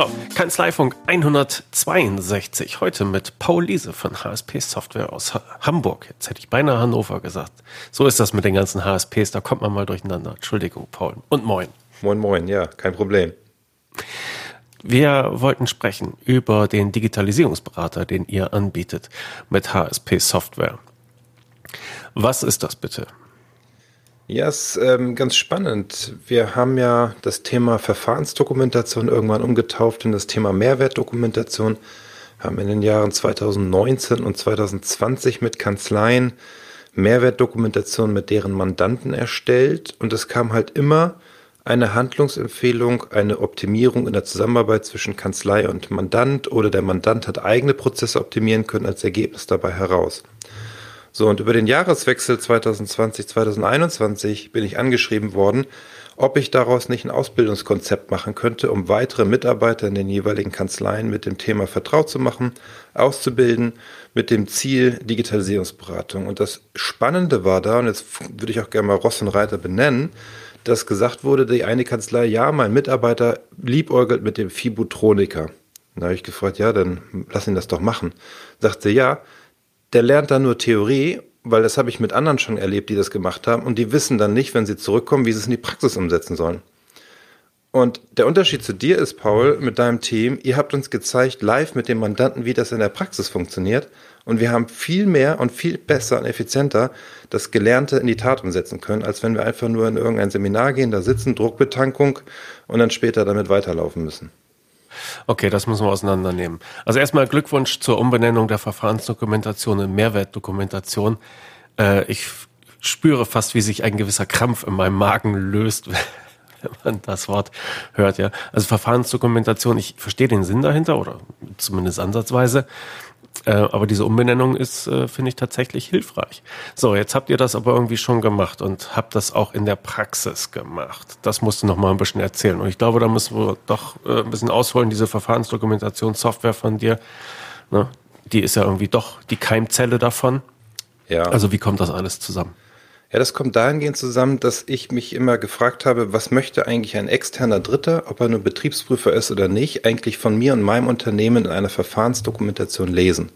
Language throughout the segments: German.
So, Kanzleifunk 162. Heute mit Paul Liese von HSP Software aus ha Hamburg. Jetzt hätte ich beinahe Hannover gesagt. So ist das mit den ganzen HSPs, da kommt man mal durcheinander. Entschuldigung, Paul. Und moin. Moin, moin, ja, kein Problem. Wir wollten sprechen über den Digitalisierungsberater, den ihr anbietet mit HSP Software. Was ist das bitte? Ja, ist ähm, ganz spannend. Wir haben ja das Thema Verfahrensdokumentation irgendwann umgetauft in das Thema Mehrwertdokumentation. Haben in den Jahren 2019 und 2020 mit Kanzleien Mehrwertdokumentation mit deren Mandanten erstellt und es kam halt immer eine Handlungsempfehlung, eine Optimierung in der Zusammenarbeit zwischen Kanzlei und Mandant oder der Mandant hat eigene Prozesse optimieren können als Ergebnis dabei heraus. So, und über den Jahreswechsel 2020-2021 bin ich angeschrieben worden, ob ich daraus nicht ein Ausbildungskonzept machen könnte, um weitere Mitarbeiter in den jeweiligen Kanzleien mit dem Thema vertraut zu machen, auszubilden, mit dem Ziel Digitalisierungsberatung. Und das Spannende war da, und jetzt würde ich auch gerne mal Ross und Reiter benennen, dass gesagt wurde, die eine Kanzlei, ja, mein Mitarbeiter liebäugelt mit dem Fibutroniker. Da habe ich gefragt, ja, dann lass ihn das doch machen. Sagte, ja, der lernt dann nur Theorie, weil das habe ich mit anderen schon erlebt, die das gemacht haben, und die wissen dann nicht, wenn sie zurückkommen, wie sie es in die Praxis umsetzen sollen. Und der Unterschied zu dir ist, Paul, mit deinem Team, ihr habt uns gezeigt, live mit dem Mandanten, wie das in der Praxis funktioniert. Und wir haben viel mehr und viel besser und effizienter das Gelernte in die Tat umsetzen können, als wenn wir einfach nur in irgendein Seminar gehen, da sitzen, Druckbetankung und dann später damit weiterlaufen müssen. Okay, das müssen wir auseinandernehmen. Also erstmal Glückwunsch zur Umbenennung der Verfahrensdokumentation in Mehrwertdokumentation. Äh, ich spüre fast, wie sich ein gewisser Krampf in meinem Magen löst, wenn man das Wort hört, ja. Also Verfahrensdokumentation, ich verstehe den Sinn dahinter oder zumindest ansatzweise. Äh, aber diese Umbenennung ist, äh, finde ich, tatsächlich hilfreich. So, jetzt habt ihr das aber irgendwie schon gemacht und habt das auch in der Praxis gemacht. Das musst du noch mal ein bisschen erzählen. Und ich glaube, da müssen wir doch äh, ein bisschen ausholen, diese Verfahrensdokumentationssoftware von dir. Ne? Die ist ja irgendwie doch die Keimzelle davon. Ja. Also wie kommt das alles zusammen? Ja, das kommt dahingehend zusammen, dass ich mich immer gefragt habe, was möchte eigentlich ein externer Dritter, ob er nur Betriebsprüfer ist oder nicht, eigentlich von mir und meinem Unternehmen in einer Verfahrensdokumentation lesen.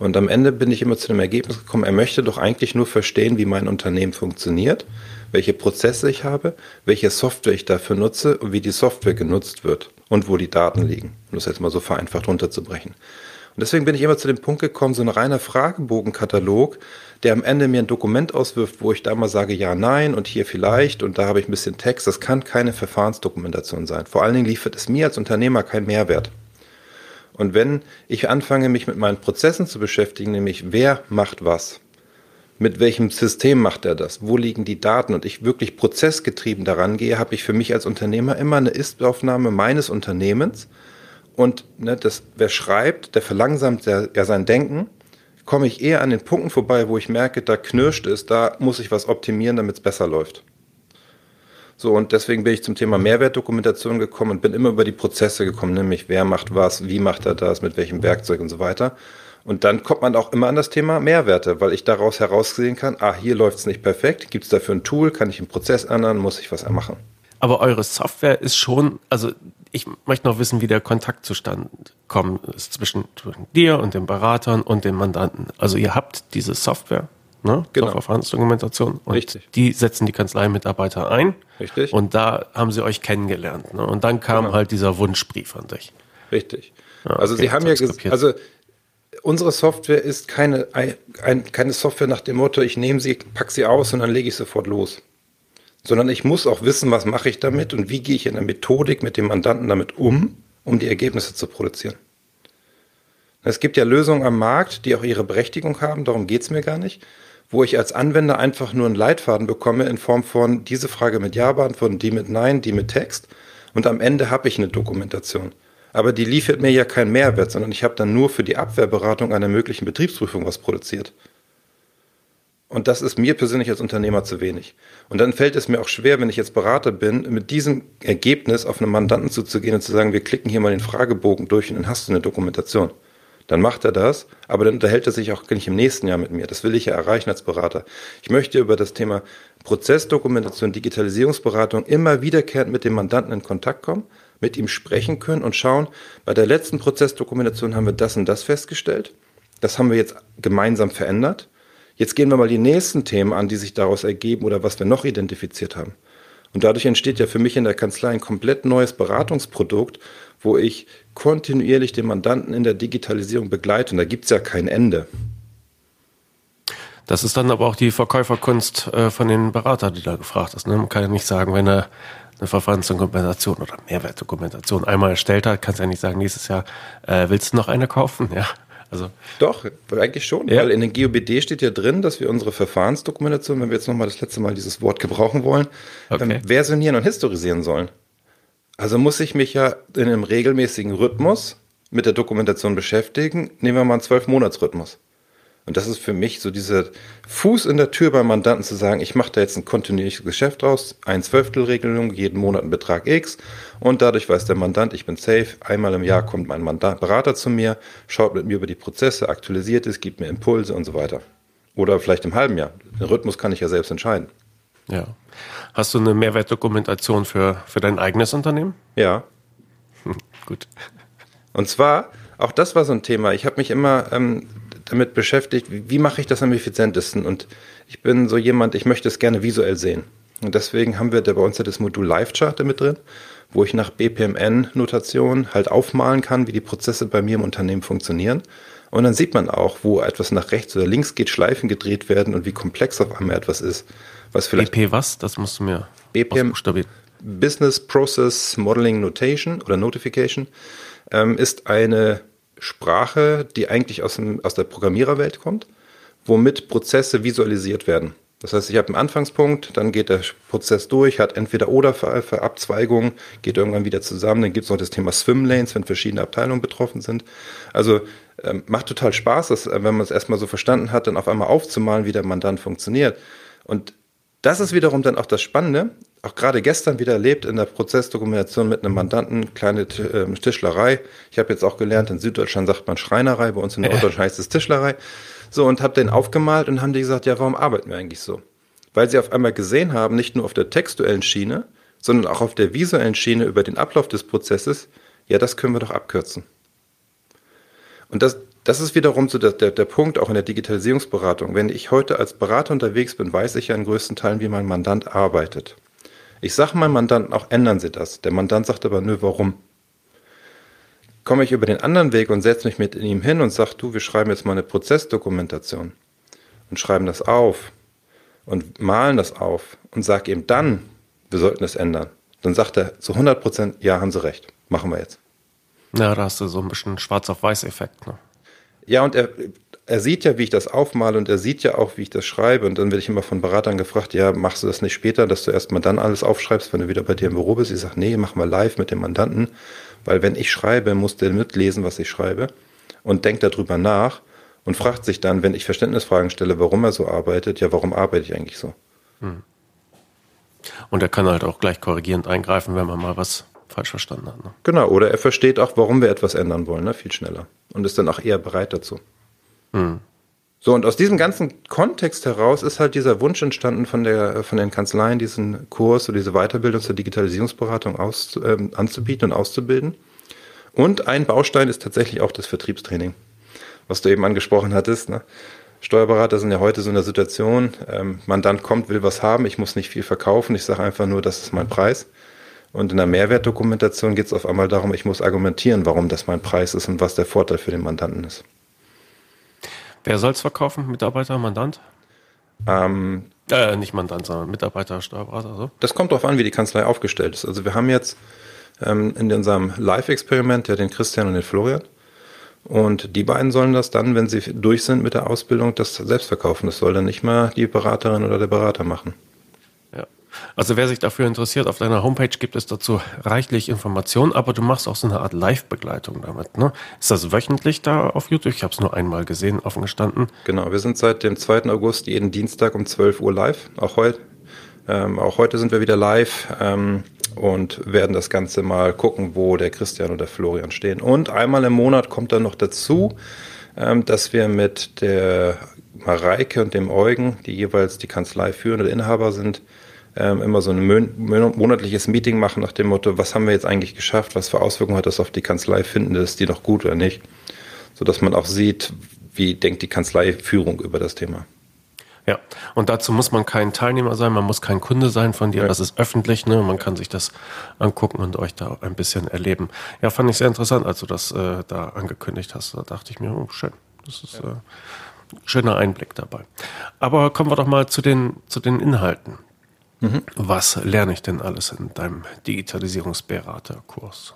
Und am Ende bin ich immer zu dem Ergebnis gekommen, er möchte doch eigentlich nur verstehen, wie mein Unternehmen funktioniert, welche Prozesse ich habe, welche Software ich dafür nutze und wie die Software genutzt wird und wo die Daten liegen. Um das jetzt mal so vereinfacht runterzubrechen. Und deswegen bin ich immer zu dem Punkt gekommen, so ein reiner Fragebogenkatalog, der am Ende mir ein Dokument auswirft, wo ich da mal sage, ja, nein und hier vielleicht und da habe ich ein bisschen Text. Das kann keine Verfahrensdokumentation sein. Vor allen Dingen liefert es mir als Unternehmer keinen Mehrwert. Und wenn ich anfange, mich mit meinen Prozessen zu beschäftigen, nämlich wer macht was, mit welchem System macht er das, wo liegen die Daten und ich wirklich prozessgetrieben daran gehe, habe ich für mich als Unternehmer immer eine Ist-Aufnahme meines Unternehmens und ne, das, wer schreibt, der verlangsamt ja, sein Denken, komme ich eher an den Punkten vorbei, wo ich merke, da knirscht es, da muss ich was optimieren, damit es besser läuft. So, und deswegen bin ich zum Thema Mehrwertdokumentation gekommen und bin immer über die Prozesse gekommen, nämlich wer macht was, wie macht er das, mit welchem Werkzeug und so weiter. Und dann kommt man auch immer an das Thema Mehrwerte, weil ich daraus heraussehen kann, ah, hier läuft es nicht perfekt, gibt es dafür ein Tool, kann ich einen Prozess ändern, muss ich was machen. Aber eure Software ist schon, also ich möchte noch wissen, wie der Kontakt zustande kommt zwischen, zwischen dir und den Beratern und den Mandanten. Also ihr habt diese Software, ne? Genau. Verfahrensdokumentation. Und Richtig. Die setzen die Kanzleimitarbeiter ein. Richtig. Und da haben sie euch kennengelernt. Ne? Und dann kam genau. halt dieser Wunschbrief an dich. Richtig. Ja, also okay, sie haben ja gesagt, also unsere Software ist keine, ein, keine Software nach dem Motto, ich nehme sie, pack sie aus und dann lege ich sofort los sondern ich muss auch wissen, was mache ich damit und wie gehe ich in der Methodik mit dem Mandanten damit um, um die Ergebnisse zu produzieren. Es gibt ja Lösungen am Markt, die auch ihre Berechtigung haben, darum geht es mir gar nicht, wo ich als Anwender einfach nur einen Leitfaden bekomme in Form von diese Frage mit Ja beantworten, die mit Nein, die mit Text und am Ende habe ich eine Dokumentation. Aber die liefert mir ja keinen Mehrwert, sondern ich habe dann nur für die Abwehrberatung einer möglichen Betriebsprüfung was produziert. Und das ist mir persönlich als Unternehmer zu wenig. Und dann fällt es mir auch schwer, wenn ich jetzt Berater bin, mit diesem Ergebnis auf einen Mandanten zuzugehen und zu sagen, wir klicken hier mal den Fragebogen durch und dann hast du eine Dokumentation. Dann macht er das, aber dann unterhält er sich auch nicht im nächsten Jahr mit mir. Das will ich ja erreichen als Berater. Ich möchte über das Thema Prozessdokumentation, Digitalisierungsberatung immer wiederkehrend mit dem Mandanten in Kontakt kommen, mit ihm sprechen können und schauen, bei der letzten Prozessdokumentation haben wir das und das festgestellt. Das haben wir jetzt gemeinsam verändert. Jetzt gehen wir mal die nächsten Themen an, die sich daraus ergeben oder was wir noch identifiziert haben. Und dadurch entsteht ja für mich in der Kanzlei ein komplett neues Beratungsprodukt, wo ich kontinuierlich den Mandanten in der Digitalisierung begleite. Und da gibt es ja kein Ende. Das ist dann aber auch die Verkäuferkunst äh, von den Beratern, die da gefragt ist. Ne? Man kann ja nicht sagen, wenn er eine Verfahrensdokumentation oder Mehrwertdokumentation einmal erstellt hat, kannst du ja nicht sagen, nächstes Jahr äh, willst du noch eine kaufen? Ja. Also Doch, eigentlich schon, ja. weil in den GOBD steht ja drin, dass wir unsere Verfahrensdokumentation, wenn wir jetzt nochmal das letzte Mal dieses Wort gebrauchen wollen, okay. ähm, versionieren und historisieren sollen. Also muss ich mich ja in einem regelmäßigen Rhythmus mit der Dokumentation beschäftigen. Nehmen wir mal einen Zwölf-Monats-Rhythmus. Und das ist für mich so dieser Fuß in der Tür beim Mandanten zu sagen, ich mache da jetzt ein kontinuierliches Geschäft draus, ein Zwölftelregelung, jeden Monat ein Betrag X und dadurch weiß der Mandant, ich bin safe, einmal im Jahr kommt mein Mandant, Berater zu mir, schaut mit mir über die Prozesse, aktualisiert es, gibt mir Impulse und so weiter. Oder vielleicht im halben Jahr. Den Rhythmus kann ich ja selbst entscheiden. Ja. Hast du eine Mehrwertdokumentation für, für dein eigenes Unternehmen? Ja. Gut. Und zwar, auch das war so ein Thema. Ich habe mich immer ähm, damit beschäftigt, wie, mache ich das am effizientesten? Und ich bin so jemand, ich möchte es gerne visuell sehen. Und deswegen haben wir da bei uns ja das Modul Live-Chart mit drin, wo ich nach BPMN-Notation halt aufmalen kann, wie die Prozesse bei mir im Unternehmen funktionieren. Und dann sieht man auch, wo etwas nach rechts oder links geht, Schleifen gedreht werden und wie komplex auf einmal etwas ist. Was vielleicht BP was? Das musst du mir BPM Business Process Modeling Notation oder Notification ähm, ist eine Sprache, die eigentlich aus, dem, aus der Programmiererwelt kommt, womit Prozesse visualisiert werden. Das heißt, ich habe einen Anfangspunkt, dann geht der Prozess durch, hat entweder oder für, Abzweigungen, geht irgendwann wieder zusammen. Dann gibt es noch das Thema Swimlanes, wenn verschiedene Abteilungen betroffen sind. Also ähm, macht total Spaß, dass, äh, wenn man es erstmal so verstanden hat, dann auf einmal aufzumalen, wie der Mandant funktioniert. Und das ist wiederum dann auch das Spannende. Auch gerade gestern wieder erlebt in der Prozessdokumentation mit einem Mandanten, kleine ähm, Tischlerei. Ich habe jetzt auch gelernt, in Süddeutschland sagt man Schreinerei, bei uns in Norddeutschland heißt es Tischlerei. So, und habe den aufgemalt und haben die gesagt, ja, warum arbeiten wir eigentlich so? Weil sie auf einmal gesehen haben, nicht nur auf der textuellen Schiene, sondern auch auf der visuellen Schiene über den Ablauf des Prozesses, ja, das können wir doch abkürzen. Und das, das ist wiederum so der, der, der Punkt auch in der Digitalisierungsberatung. Wenn ich heute als Berater unterwegs bin, weiß ich ja in größten Teilen, wie mein Mandant arbeitet. Ich sage meinem Mandanten auch, ändern Sie das. Der Mandant sagt aber, nö, warum? Komme ich über den anderen Weg und setze mich mit ihm hin und sage, du, wir schreiben jetzt mal eine Prozessdokumentation und schreiben das auf und malen das auf und sage ihm dann, wir sollten es ändern. Dann sagt er zu 100 Prozent, ja, haben Sie recht, machen wir jetzt. Ja, da hast du so ein bisschen Schwarz auf Weiß Effekt. Ne? Ja, und er, er sieht ja, wie ich das aufmale und er sieht ja auch, wie ich das schreibe. Und dann werde ich immer von Beratern gefragt, ja, machst du das nicht später, dass du erstmal dann alles aufschreibst, wenn du wieder bei dir im Büro bist? Ich sage, nee, mach mal live mit dem Mandanten, weil wenn ich schreibe, muss der mitlesen, was ich schreibe und denkt darüber nach und fragt sich dann, wenn ich Verständnisfragen stelle, warum er so arbeitet, ja, warum arbeite ich eigentlich so? Hm. Und er kann halt auch gleich korrigierend eingreifen, wenn man mal was falsch verstanden hat. Ne? Genau, oder er versteht auch, warum wir etwas ändern wollen, ne? viel schneller. Und ist dann auch eher bereit dazu. Hm. So, und aus diesem ganzen Kontext heraus ist halt dieser Wunsch entstanden von, der, von den Kanzleien, diesen Kurs oder diese Weiterbildung zur Digitalisierungsberatung aus, äh, anzubieten und auszubilden. Und ein Baustein ist tatsächlich auch das Vertriebstraining, was du eben angesprochen hattest. Ne? Steuerberater sind ja heute so in der Situation, ähm, Mandant kommt, will was haben, ich muss nicht viel verkaufen, ich sage einfach nur, das ist mein Preis. Und in der Mehrwertdokumentation geht es auf einmal darum, ich muss argumentieren, warum das mein Preis ist und was der Vorteil für den Mandanten ist. Wer soll es verkaufen? Mitarbeiter, Mandant? Ähm, äh, nicht Mandant, sondern Mitarbeiter, Steuerberater. So. Das kommt darauf an, wie die Kanzlei aufgestellt ist. Also wir haben jetzt ähm, in unserem Live-Experiment ja den Christian und den Florian. Und die beiden sollen das dann, wenn sie durch sind mit der Ausbildung, das selbst verkaufen. Das soll dann nicht mal die Beraterin oder der Berater machen. Also wer sich dafür interessiert, auf deiner Homepage gibt es dazu reichlich Informationen, aber du machst auch so eine Art Live-Begleitung damit. Ne? Ist das wöchentlich da auf YouTube? Ich habe es nur einmal gesehen, offen gestanden. Genau, wir sind seit dem 2. August jeden Dienstag um 12 Uhr live, auch heute. Ähm, auch heute sind wir wieder live. Ähm, und werden das Ganze mal gucken, wo der Christian und der Florian stehen. Und einmal im Monat kommt dann noch dazu, ähm, dass wir mit der Mareike und dem Eugen, die jeweils die Kanzlei führende Inhaber sind, ähm, immer so ein monatliches Meeting machen nach dem Motto, was haben wir jetzt eigentlich geschafft, was für Auswirkungen hat das auf die Kanzlei, finden ist die noch gut oder nicht, sodass man auch sieht, wie denkt die Kanzleiführung über das Thema. Ja, und dazu muss man kein Teilnehmer sein, man muss kein Kunde sein von dir, ja. das ist öffentlich, ne? man kann sich das angucken und euch da ein bisschen erleben. Ja, fand ich sehr interessant, als du das äh, da angekündigt hast. Da dachte ich mir, oh, schön, das ist ja. äh, ein schöner Einblick dabei. Aber kommen wir doch mal zu den, zu den Inhalten. Mhm. Was lerne ich denn alles in deinem Digitalisierungsberaterkurs?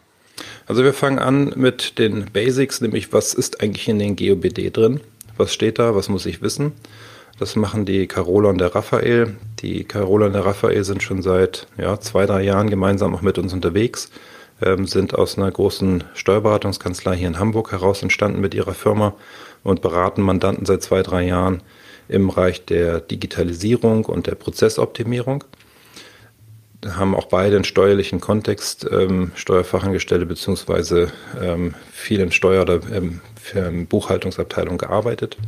Also wir fangen an mit den Basics, nämlich was ist eigentlich in den GOBD drin? Was steht da? Was muss ich wissen? Das machen die Carola und der Raphael. Die Carola und der Raphael sind schon seit ja, zwei, drei Jahren gemeinsam auch mit uns unterwegs, ähm, sind aus einer großen Steuerberatungskanzlei hier in Hamburg heraus entstanden mit ihrer Firma und beraten Mandanten seit zwei, drei Jahren im Bereich der Digitalisierung und der Prozessoptimierung. Haben auch beide einen steuerlichen Kontext, ähm, Steuerfachangestellte beziehungsweise ähm, viel in Steuer- oder ähm, Buchhaltungsabteilung gearbeitet.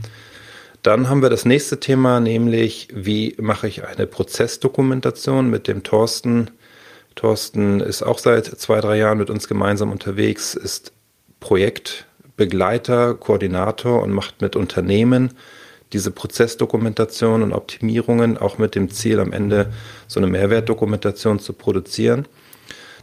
Dann haben wir das nächste Thema, nämlich wie mache ich eine Prozessdokumentation mit dem Thorsten. Thorsten ist auch seit zwei, drei Jahren mit uns gemeinsam unterwegs, ist Projektbegleiter, Koordinator und macht mit Unternehmen diese Prozessdokumentation und Optimierungen auch mit dem Ziel, am Ende so eine Mehrwertdokumentation zu produzieren.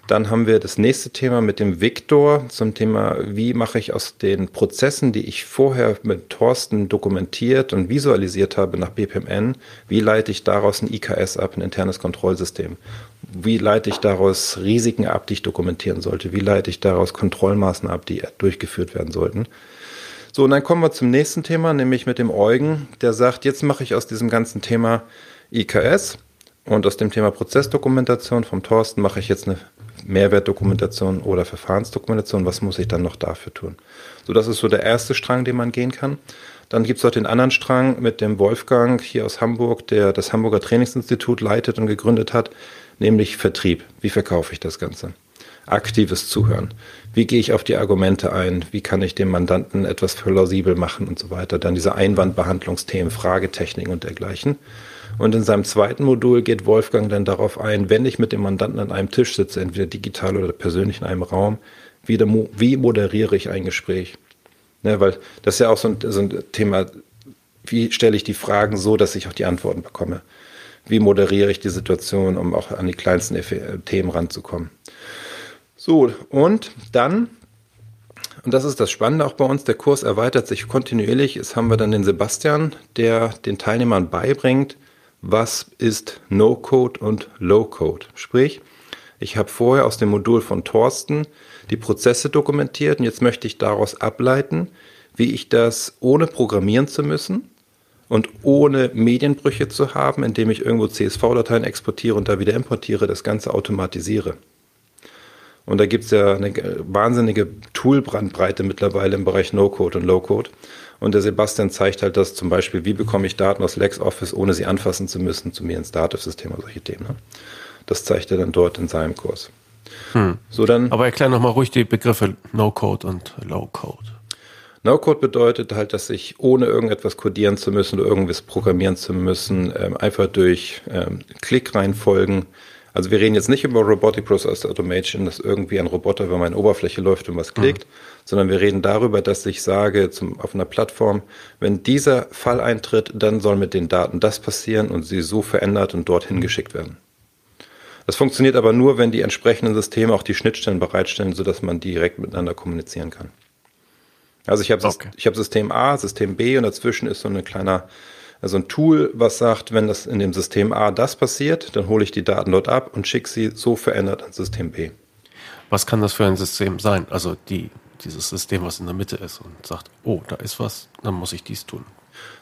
Dann haben wir das nächste Thema mit dem Viktor zum Thema, wie mache ich aus den Prozessen, die ich vorher mit Thorsten dokumentiert und visualisiert habe nach BPMN, wie leite ich daraus ein IKS ab, ein internes Kontrollsystem? Wie leite ich daraus Risiken ab, die ich dokumentieren sollte? Wie leite ich daraus Kontrollmaßnahmen ab, die durchgeführt werden sollten? So, und dann kommen wir zum nächsten Thema, nämlich mit dem Eugen, der sagt, jetzt mache ich aus diesem ganzen Thema IKS und aus dem Thema Prozessdokumentation vom Thorsten mache ich jetzt eine Mehrwertdokumentation oder Verfahrensdokumentation, was muss ich dann noch dafür tun? So, das ist so der erste Strang, den man gehen kann. Dann gibt es auch den anderen Strang mit dem Wolfgang hier aus Hamburg, der das Hamburger Trainingsinstitut leitet und gegründet hat, nämlich Vertrieb. Wie verkaufe ich das Ganze? Aktives Zuhören. Wie gehe ich auf die Argumente ein? Wie kann ich dem Mandanten etwas plausibel machen und so weiter? Dann diese Einwandbehandlungsthemen, Fragetechniken und dergleichen. Und in seinem zweiten Modul geht Wolfgang dann darauf ein, wenn ich mit dem Mandanten an einem Tisch sitze, entweder digital oder persönlich in einem Raum, wie, wie moderiere ich ein Gespräch? Ne, weil das ist ja auch so ein, so ein Thema, wie stelle ich die Fragen so, dass ich auch die Antworten bekomme? Wie moderiere ich die Situation, um auch an die kleinsten Themen ranzukommen? So, und dann und das ist das Spannende auch bei uns. Der Kurs erweitert sich kontinuierlich. Jetzt haben wir dann den Sebastian, der den Teilnehmern beibringt, was ist No-Code und Low-Code. Sprich, ich habe vorher aus dem Modul von Thorsten die Prozesse dokumentiert und jetzt möchte ich daraus ableiten, wie ich das ohne programmieren zu müssen und ohne Medienbrüche zu haben, indem ich irgendwo CSV-Dateien exportiere und da wieder importiere, das Ganze automatisiere. Und da gibt es ja eine wahnsinnige Toolbrandbreite mittlerweile im Bereich No-Code und Low-Code. Und der Sebastian zeigt halt das zum Beispiel, wie bekomme ich Daten aus LexOffice, ohne sie anfassen zu müssen, zu mir ins Dativ-System oder solche Themen. Ne? Das zeigt er dann dort in seinem Kurs. Hm. So dann, Aber erklär nochmal ruhig die Begriffe No-Code und Low-Code. No-Code bedeutet halt, dass ich ohne irgendetwas codieren zu müssen oder irgendwas programmieren zu müssen, ähm, einfach durch ähm, Klickreihenfolgen also wir reden jetzt nicht über Robotic Process Automation, dass irgendwie ein Roboter über meine Oberfläche läuft und was mhm. klickt, mhm. sondern wir reden darüber, dass ich sage zum, auf einer Plattform, wenn dieser Fall eintritt, dann soll mit den Daten das passieren und sie so verändert und dorthin geschickt werden. Das funktioniert aber nur, wenn die entsprechenden Systeme auch die Schnittstellen bereitstellen, sodass man direkt miteinander kommunizieren kann. Also ich habe okay. hab System A, System B und dazwischen ist so ein kleiner also ein Tool, was sagt, wenn das in dem System A das passiert, dann hole ich die Daten dort ab und schicke sie so verändert an System B. Was kann das für ein System sein? Also die, dieses System, was in der Mitte ist und sagt, oh, da ist was, dann muss ich dies tun.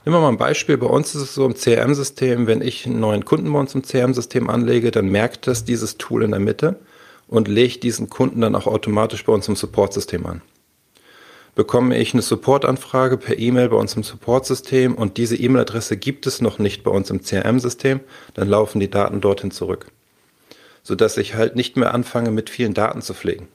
Nehmen wir mal ein Beispiel. Bei uns ist es so im CRM-System, wenn ich einen neuen Kunden bei uns im CRM-System anlege, dann merkt das dieses Tool in der Mitte und legt diesen Kunden dann auch automatisch bei uns im Support-System an bekomme ich eine Supportanfrage per E-Mail bei uns im Supportsystem und diese E-Mail-Adresse gibt es noch nicht bei uns im CRM-System, dann laufen die Daten dorthin zurück. sodass ich halt nicht mehr anfange, mit vielen Daten zu pflegen.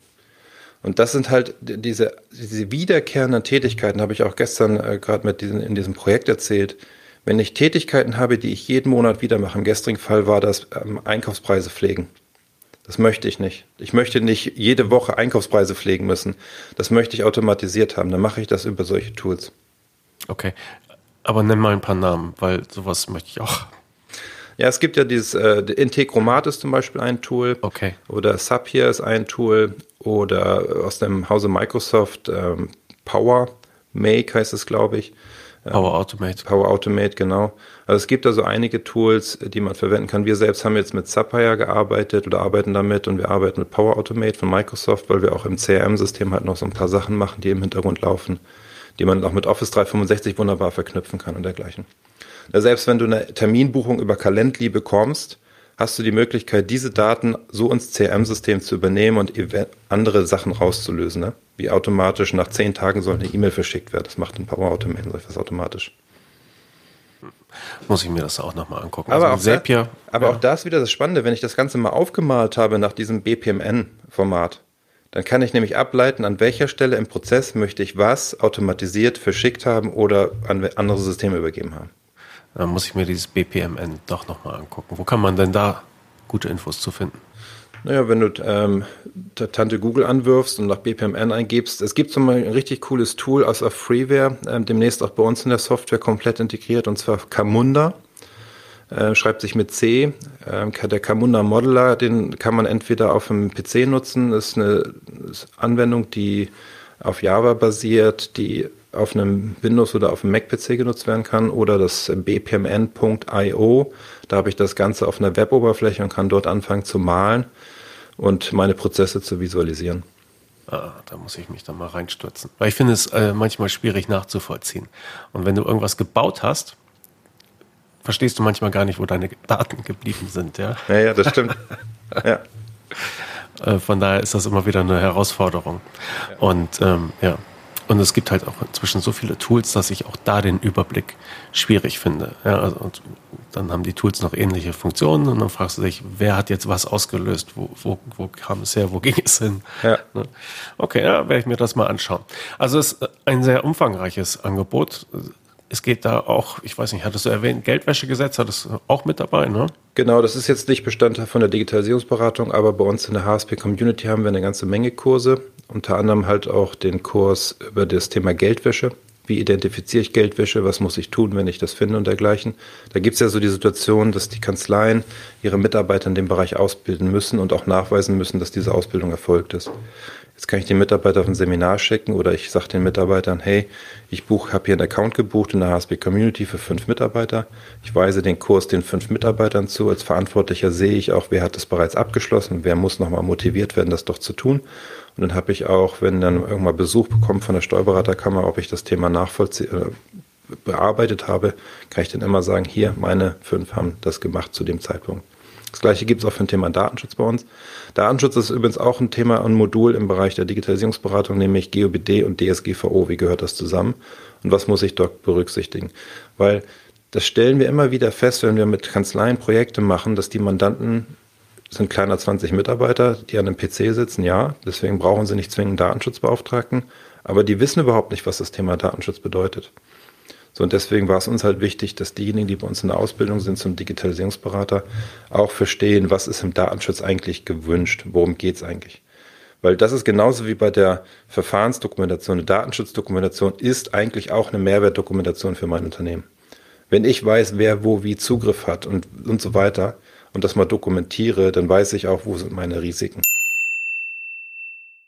Und das sind halt diese, diese wiederkehrenden Tätigkeiten, habe ich auch gestern äh, gerade mit diesen, in diesem Projekt erzählt. Wenn ich Tätigkeiten habe, die ich jeden Monat wieder mache, im gestrigen Fall war das ähm, Einkaufspreise pflegen. Das möchte ich nicht. Ich möchte nicht jede Woche Einkaufspreise pflegen müssen. Das möchte ich automatisiert haben. Dann mache ich das über solche Tools. Okay. Aber nenn mal ein paar Namen, weil sowas möchte ich auch. Ja, es gibt ja dieses äh, Integromat ist zum Beispiel ein Tool. Okay. Oder Zapier ist ein Tool. Oder aus dem Hause Microsoft ähm, Power Make heißt es, glaube ich. Power Automate. Power Automate, genau. Also es gibt also einige Tools, die man verwenden kann. Wir selbst haben jetzt mit Zapier gearbeitet oder arbeiten damit und wir arbeiten mit Power Automate von Microsoft, weil wir auch im CRM-System halt noch so ein paar Sachen machen, die im Hintergrund laufen, die man auch mit Office 365 wunderbar verknüpfen kann und dergleichen. Selbst wenn du eine Terminbuchung über Calendly bekommst, hast du die Möglichkeit, diese Daten so ins CRM-System zu übernehmen und andere Sachen rauszulösen. Ne? Wie automatisch nach zehn Tagen soll eine E-Mail verschickt werden. Das macht ein Power Automate so etwas automatisch. Muss ich mir das auch nochmal angucken. Aber, also auch, Zapier, da, aber ja. auch da ist wieder das Spannende, wenn ich das Ganze mal aufgemalt habe nach diesem BPMN-Format, dann kann ich nämlich ableiten, an welcher Stelle im Prozess möchte ich was automatisiert verschickt haben oder an andere Systeme übergeben haben. Dann muss ich mir dieses BPMN doch nochmal angucken. Wo kann man denn da gute Infos zu finden? Naja, wenn du ähm, Tante Google anwirfst und nach BPMN eingibst, es gibt so mal ein richtig cooles Tool aus der Freeware, ähm, demnächst auch bei uns in der Software komplett integriert, und zwar Camunda. Äh, schreibt sich mit C. Ähm, der Camunda Modeler, den kann man entweder auf dem PC nutzen, ist eine Anwendung, die auf Java basiert, die auf einem Windows oder auf einem Mac-PC genutzt werden kann oder das bpmn.io. Da habe ich das Ganze auf einer Web-Oberfläche und kann dort anfangen zu malen und meine Prozesse zu visualisieren. Ah, da muss ich mich dann mal reinstürzen. Weil ich finde es äh, manchmal schwierig nachzuvollziehen. Und wenn du irgendwas gebaut hast, verstehst du manchmal gar nicht, wo deine Daten geblieben sind. Ja, ja, ja das stimmt. ja. Äh, von daher ist das immer wieder eine Herausforderung. Ja. Und ähm, ja. Und es gibt halt auch inzwischen so viele Tools, dass ich auch da den Überblick schwierig finde. Ja, also, und dann haben die Tools noch ähnliche Funktionen und dann fragst du dich, wer hat jetzt was ausgelöst? Wo, wo, wo kam es her? Wo ging es hin? Ja. Ne? Okay, ja, werde ich mir das mal anschauen. Also es ist ein sehr umfangreiches Angebot es geht da auch, ich weiß nicht, hattest du erwähnt, Geldwäschegesetz, hat es auch mit dabei, ne? Genau, das ist jetzt nicht Bestandteil von der Digitalisierungsberatung, aber bei uns in der HSP Community haben wir eine ganze Menge Kurse, unter anderem halt auch den Kurs über das Thema Geldwäsche. Wie identifiziere ich Geldwäsche? Was muss ich tun, wenn ich das finde und dergleichen? Da gibt es ja so die Situation, dass die Kanzleien ihre Mitarbeiter in dem Bereich ausbilden müssen und auch nachweisen müssen, dass diese Ausbildung erfolgt ist. Jetzt kann ich den Mitarbeiter auf ein Seminar schicken oder ich sage den Mitarbeitern, hey, ich buch, habe hier einen Account gebucht in der HSB Community für fünf Mitarbeiter. Ich weise den Kurs den fünf Mitarbeitern zu. Als Verantwortlicher sehe ich auch, wer hat das bereits abgeschlossen, wer muss nochmal motiviert werden, das doch zu tun. Und dann habe ich auch, wenn dann irgendwann Besuch bekommt von der Steuerberaterkammer, ob ich das Thema nachvollziehe, äh, bearbeitet habe, kann ich dann immer sagen, hier, meine fünf haben das gemacht zu dem Zeitpunkt. Das gleiche gibt es auch für ein Thema Datenschutz bei uns. Datenschutz ist übrigens auch ein Thema, ein Modul im Bereich der Digitalisierungsberatung, nämlich GOBD und DSGVO. Wie gehört das zusammen? Und was muss ich dort berücksichtigen? Weil das stellen wir immer wieder fest, wenn wir mit Kanzleien Projekte machen, dass die Mandanten sind kleiner 20 Mitarbeiter, die an einem PC sitzen, ja. Deswegen brauchen sie nicht zwingend Datenschutzbeauftragten. Aber die wissen überhaupt nicht, was das Thema Datenschutz bedeutet. So, und deswegen war es uns halt wichtig, dass diejenigen, die bei uns in der Ausbildung sind zum Digitalisierungsberater, auch verstehen, was ist im Datenschutz eigentlich gewünscht, worum geht es eigentlich. Weil das ist genauso wie bei der Verfahrensdokumentation. Eine Datenschutzdokumentation ist eigentlich auch eine Mehrwertdokumentation für mein Unternehmen. Wenn ich weiß, wer wo wie Zugriff hat und, und so weiter und das mal dokumentiere, dann weiß ich auch, wo sind meine Risiken.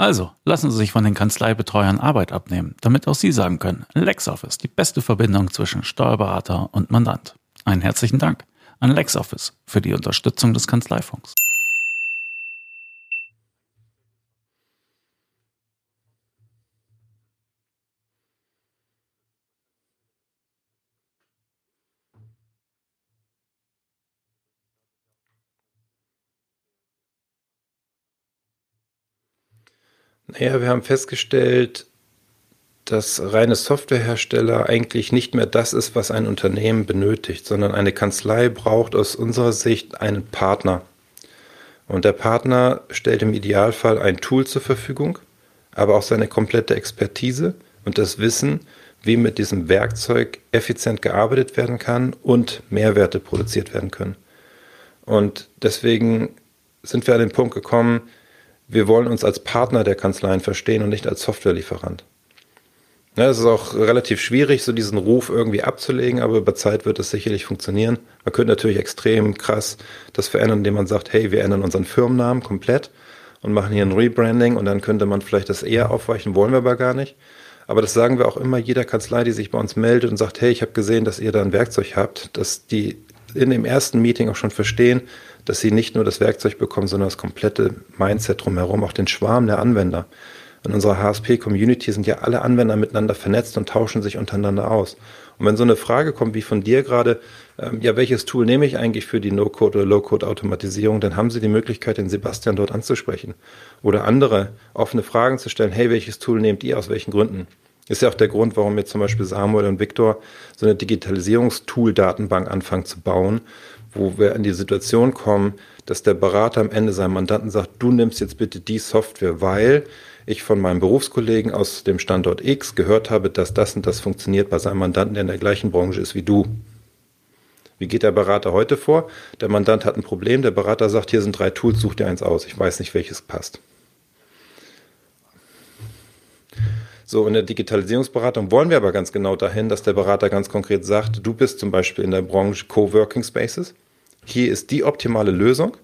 Also, lassen Sie sich von den Kanzleibetreuern Arbeit abnehmen, damit auch Sie sagen können, LexOffice, die beste Verbindung zwischen Steuerberater und Mandant. Einen herzlichen Dank an LexOffice für die Unterstützung des Kanzleifunks. Naja, wir haben festgestellt, dass reine Softwarehersteller eigentlich nicht mehr das ist, was ein Unternehmen benötigt, sondern eine Kanzlei braucht aus unserer Sicht einen Partner. Und der Partner stellt im Idealfall ein Tool zur Verfügung, aber auch seine komplette Expertise und das Wissen, wie mit diesem Werkzeug effizient gearbeitet werden kann und Mehrwerte produziert werden können. Und deswegen sind wir an den Punkt gekommen, wir wollen uns als Partner der Kanzleien verstehen und nicht als Softwarelieferant. Ja, es ist auch relativ schwierig, so diesen Ruf irgendwie abzulegen, aber über Zeit wird es sicherlich funktionieren. Man könnte natürlich extrem krass das verändern, indem man sagt, hey, wir ändern unseren Firmennamen komplett und machen hier ein Rebranding und dann könnte man vielleicht das eher aufweichen, wollen wir aber gar nicht. Aber das sagen wir auch immer jeder Kanzlei, die sich bei uns meldet und sagt, hey, ich habe gesehen, dass ihr da ein Werkzeug habt, dass die in dem ersten Meeting auch schon verstehen, dass sie nicht nur das Werkzeug bekommen, sondern das komplette Mindset drumherum, auch den Schwarm der Anwender. In unserer HSP-Community sind ja alle Anwender miteinander vernetzt und tauschen sich untereinander aus. Und wenn so eine Frage kommt wie von dir gerade, ähm, ja, welches Tool nehme ich eigentlich für die No-Code oder Low-Code-Automatisierung, dann haben Sie die Möglichkeit, den Sebastian dort anzusprechen. Oder andere offene Fragen zu stellen, hey, welches Tool nehmt ihr, aus welchen Gründen? Ist ja auch der Grund, warum jetzt zum Beispiel Samuel und Viktor so eine Digitalisierungstool-Datenbank anfangen zu bauen, wo wir in die Situation kommen, dass der Berater am Ende seinem Mandanten sagt, du nimmst jetzt bitte die Software, weil ich von meinem Berufskollegen aus dem Standort X gehört habe, dass das und das funktioniert bei seinem Mandanten, der in der gleichen Branche ist wie du. Wie geht der Berater heute vor? Der Mandant hat ein Problem, der Berater sagt, hier sind drei Tools, such dir eins aus, ich weiß nicht, welches passt. So, in der Digitalisierungsberatung wollen wir aber ganz genau dahin, dass der Berater ganz konkret sagt, du bist zum Beispiel in der Branche Coworking Spaces. Hier ist die optimale Lösung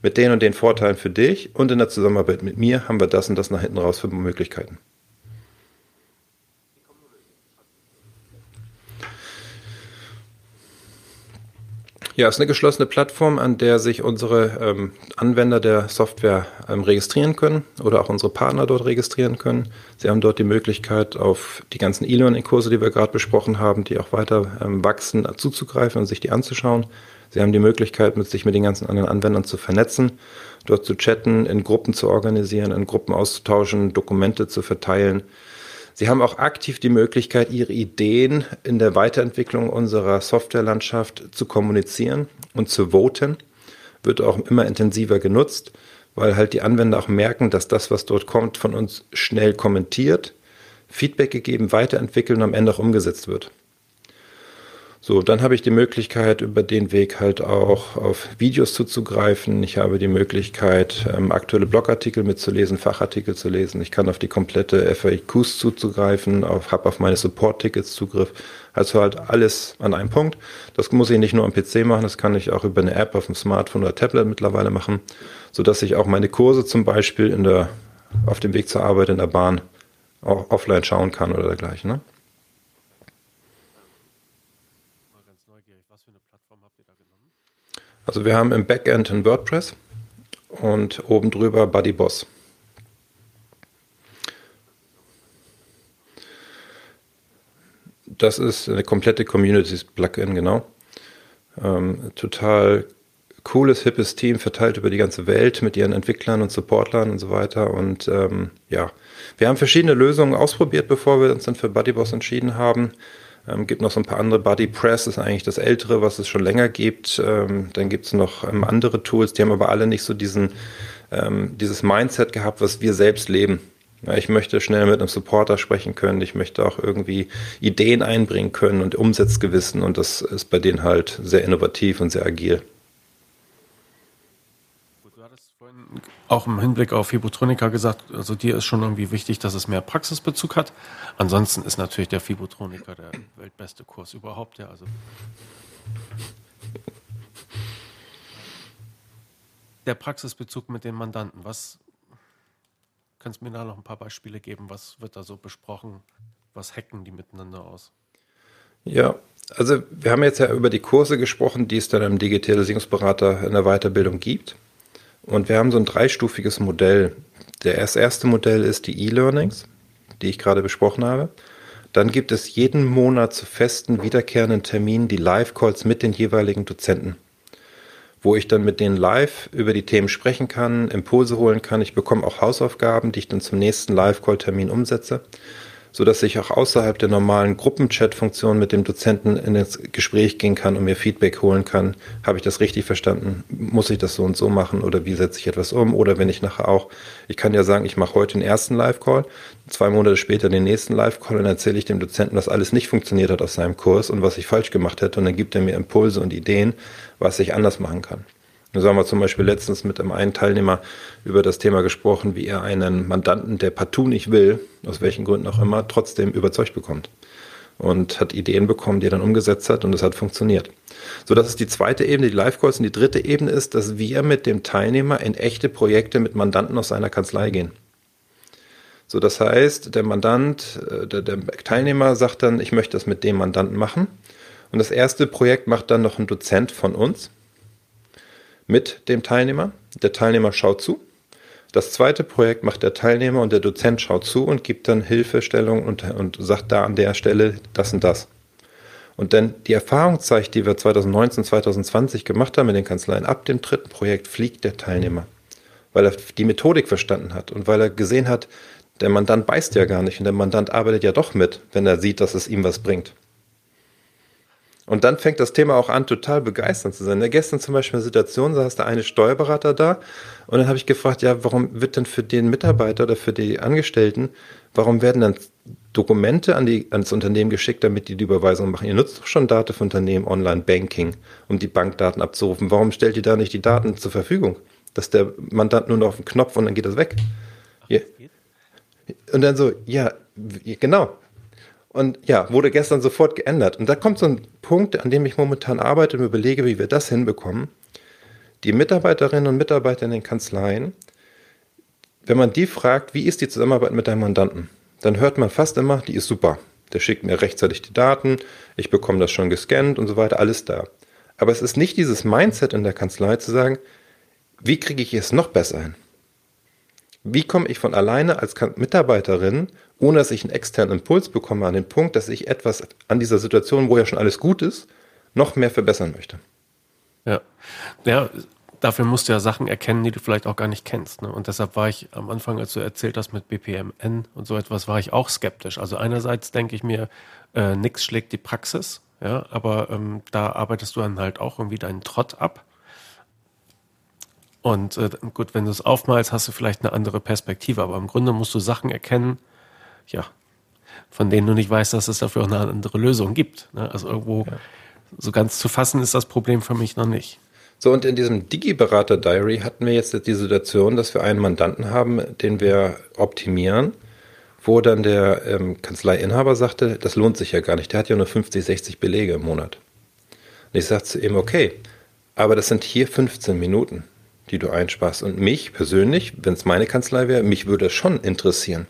mit den und den Vorteilen für dich und in der Zusammenarbeit mit mir haben wir das und das nach hinten raus für Möglichkeiten. Ja, es ist eine geschlossene Plattform, an der sich unsere ähm, Anwender der Software ähm, registrieren können oder auch unsere Partner dort registrieren können. Sie haben dort die Möglichkeit, auf die ganzen E-Learning-Kurse, die wir gerade besprochen haben, die auch weiter ähm, wachsen, zuzugreifen und sich die anzuschauen. Sie haben die Möglichkeit, mit sich mit den ganzen anderen Anwendern zu vernetzen, dort zu chatten, in Gruppen zu organisieren, in Gruppen auszutauschen, Dokumente zu verteilen. Sie haben auch aktiv die Möglichkeit, Ihre Ideen in der Weiterentwicklung unserer Softwarelandschaft zu kommunizieren und zu voten. Wird auch immer intensiver genutzt, weil halt die Anwender auch merken, dass das, was dort kommt, von uns schnell kommentiert, Feedback gegeben, weiterentwickelt und am Ende auch umgesetzt wird. So, dann habe ich die Möglichkeit, über den Weg halt auch auf Videos zuzugreifen. Ich habe die Möglichkeit, ähm, aktuelle Blogartikel mitzulesen, Fachartikel zu lesen. Ich kann auf die komplette FAQs zuzugreifen, auf, habe auf meine Support-Tickets Zugriff. Also halt alles an einem Punkt. Das muss ich nicht nur am PC machen, das kann ich auch über eine App auf dem Smartphone oder Tablet mittlerweile machen, so dass ich auch meine Kurse zum Beispiel in der, auf dem Weg zur Arbeit in der Bahn auch offline schauen kann oder dergleichen. Ne? Also wir haben im Backend ein WordPress und oben drüber BuddyBoss. Das ist eine komplette Communities-Plugin, genau. Ähm, total cooles, hippes Team, verteilt über die ganze Welt mit ihren Entwicklern und Supportlern und so weiter. Und ähm, ja, wir haben verschiedene Lösungen ausprobiert, bevor wir uns dann für BuddyBoss entschieden haben. Ähm, gibt noch so ein paar andere. Buddy Press ist eigentlich das ältere, was es schon länger gibt. Ähm, dann gibt es noch ähm, andere Tools, die haben aber alle nicht so diesen, ähm, dieses Mindset gehabt, was wir selbst leben. Ja, ich möchte schnell mit einem Supporter sprechen können. Ich möchte auch irgendwie Ideen einbringen können und Umsatzgewissen. Und das ist bei denen halt sehr innovativ und sehr agil. Auch im Hinblick auf Fibotronika gesagt, also dir ist schon irgendwie wichtig, dass es mehr Praxisbezug hat. Ansonsten ist natürlich der Fibotroniker der weltbeste Kurs überhaupt, ja, also. Der Praxisbezug mit den Mandanten, was kannst du mir da noch ein paar Beispiele geben? Was wird da so besprochen? Was hacken die miteinander aus? Ja, also wir haben jetzt ja über die Kurse gesprochen, die es dann im Digitalisierungsberater in der Weiterbildung gibt. Und wir haben so ein dreistufiges Modell. Das erste Modell ist die E-Learnings, die ich gerade besprochen habe. Dann gibt es jeden Monat zu festen, wiederkehrenden Terminen die Live-Calls mit den jeweiligen Dozenten, wo ich dann mit denen live über die Themen sprechen kann, Impulse holen kann. Ich bekomme auch Hausaufgaben, die ich dann zum nächsten Live-Call-Termin umsetze so dass ich auch außerhalb der normalen Gruppenchat-Funktion mit dem Dozenten in das Gespräch gehen kann und mir Feedback holen kann. Habe ich das richtig verstanden? Muss ich das so und so machen oder wie setze ich etwas um? Oder wenn ich nachher auch, ich kann ja sagen, ich mache heute den ersten Live-Call, zwei Monate später den nächsten Live-Call und erzähle ich dem Dozenten, was alles nicht funktioniert hat aus seinem Kurs und was ich falsch gemacht hätte und dann gibt er mir Impulse und Ideen, was ich anders machen kann. So haben wir zum Beispiel letztens mit einem einen Teilnehmer über das Thema gesprochen, wie er einen Mandanten, der partout nicht will, aus welchen Gründen auch immer, trotzdem überzeugt bekommt. Und hat Ideen bekommen, die er dann umgesetzt hat und es hat funktioniert. So, das ist die zweite Ebene, die Live-Calls. Und die dritte Ebene ist, dass wir mit dem Teilnehmer in echte Projekte mit Mandanten aus seiner Kanzlei gehen. So, das heißt, der Mandant, äh, der, der Teilnehmer sagt dann, ich möchte das mit dem Mandanten machen. Und das erste Projekt macht dann noch ein Dozent von uns mit dem Teilnehmer. Der Teilnehmer schaut zu. Das zweite Projekt macht der Teilnehmer und der Dozent schaut zu und gibt dann Hilfestellung und, und sagt da an der Stelle das und das. Und denn die Erfahrung zeigt, die wir 2019, 2020 gemacht haben in den Kanzleien, ab dem dritten Projekt fliegt der Teilnehmer, weil er die Methodik verstanden hat und weil er gesehen hat, der Mandant beißt ja gar nicht und der Mandant arbeitet ja doch mit, wenn er sieht, dass es ihm was bringt. Und dann fängt das Thema auch an, total begeisternd zu sein. Ja, gestern zum Beispiel eine Situation, da hast du eine Steuerberater da und dann habe ich gefragt, ja, warum wird denn für den Mitarbeiter oder für die Angestellten, warum werden dann Dokumente an die, ans Unternehmen geschickt, damit die die Überweisung machen? Ihr nutzt doch schon Daten für Unternehmen, Online-Banking, um die Bankdaten abzurufen. Warum stellt ihr da nicht die Daten zur Verfügung? Dass der Mandant nur noch auf den Knopf und dann geht das weg. Ja. Und dann so, ja, genau. Und ja, wurde gestern sofort geändert. Und da kommt so ein Punkt, an dem ich momentan arbeite und überlege, wie wir das hinbekommen. Die Mitarbeiterinnen und Mitarbeiter in den Kanzleien, wenn man die fragt, wie ist die Zusammenarbeit mit deinem Mandanten, dann hört man fast immer, die ist super. Der schickt mir rechtzeitig die Daten, ich bekomme das schon gescannt und so weiter, alles da. Aber es ist nicht dieses Mindset in der Kanzlei zu sagen, wie kriege ich es noch besser hin? Wie komme ich von alleine als Mitarbeiterin, ohne dass ich einen externen Impuls bekomme, an den Punkt, dass ich etwas an dieser Situation, wo ja schon alles gut ist, noch mehr verbessern möchte? Ja, ja dafür musst du ja Sachen erkennen, die du vielleicht auch gar nicht kennst. Ne? Und deshalb war ich am Anfang, als du erzählt hast mit BPMN und so etwas, war ich auch skeptisch. Also einerseits denke ich mir, äh, nichts schlägt die Praxis, ja, aber ähm, da arbeitest du dann halt auch irgendwie deinen Trott ab. Und äh, gut, wenn du es aufmalst, hast du vielleicht eine andere Perspektive, aber im Grunde musst du Sachen erkennen, ja, von denen du nicht weißt, dass es dafür auch eine andere Lösung gibt. Ne? Also irgendwo ja. so ganz zu fassen ist das Problem für mich noch nicht. So, und in diesem Digi-Berater-Diary hatten wir jetzt die Situation, dass wir einen Mandanten haben, den wir optimieren, wo dann der ähm, Kanzleiinhaber sagte, das lohnt sich ja gar nicht, der hat ja nur 50, 60 Belege im Monat. Und ich sagte zu ihm, okay, aber das sind hier 15 Minuten, die du einsparst. Und mich persönlich, wenn es meine Kanzlei wäre, mich würde es schon interessieren.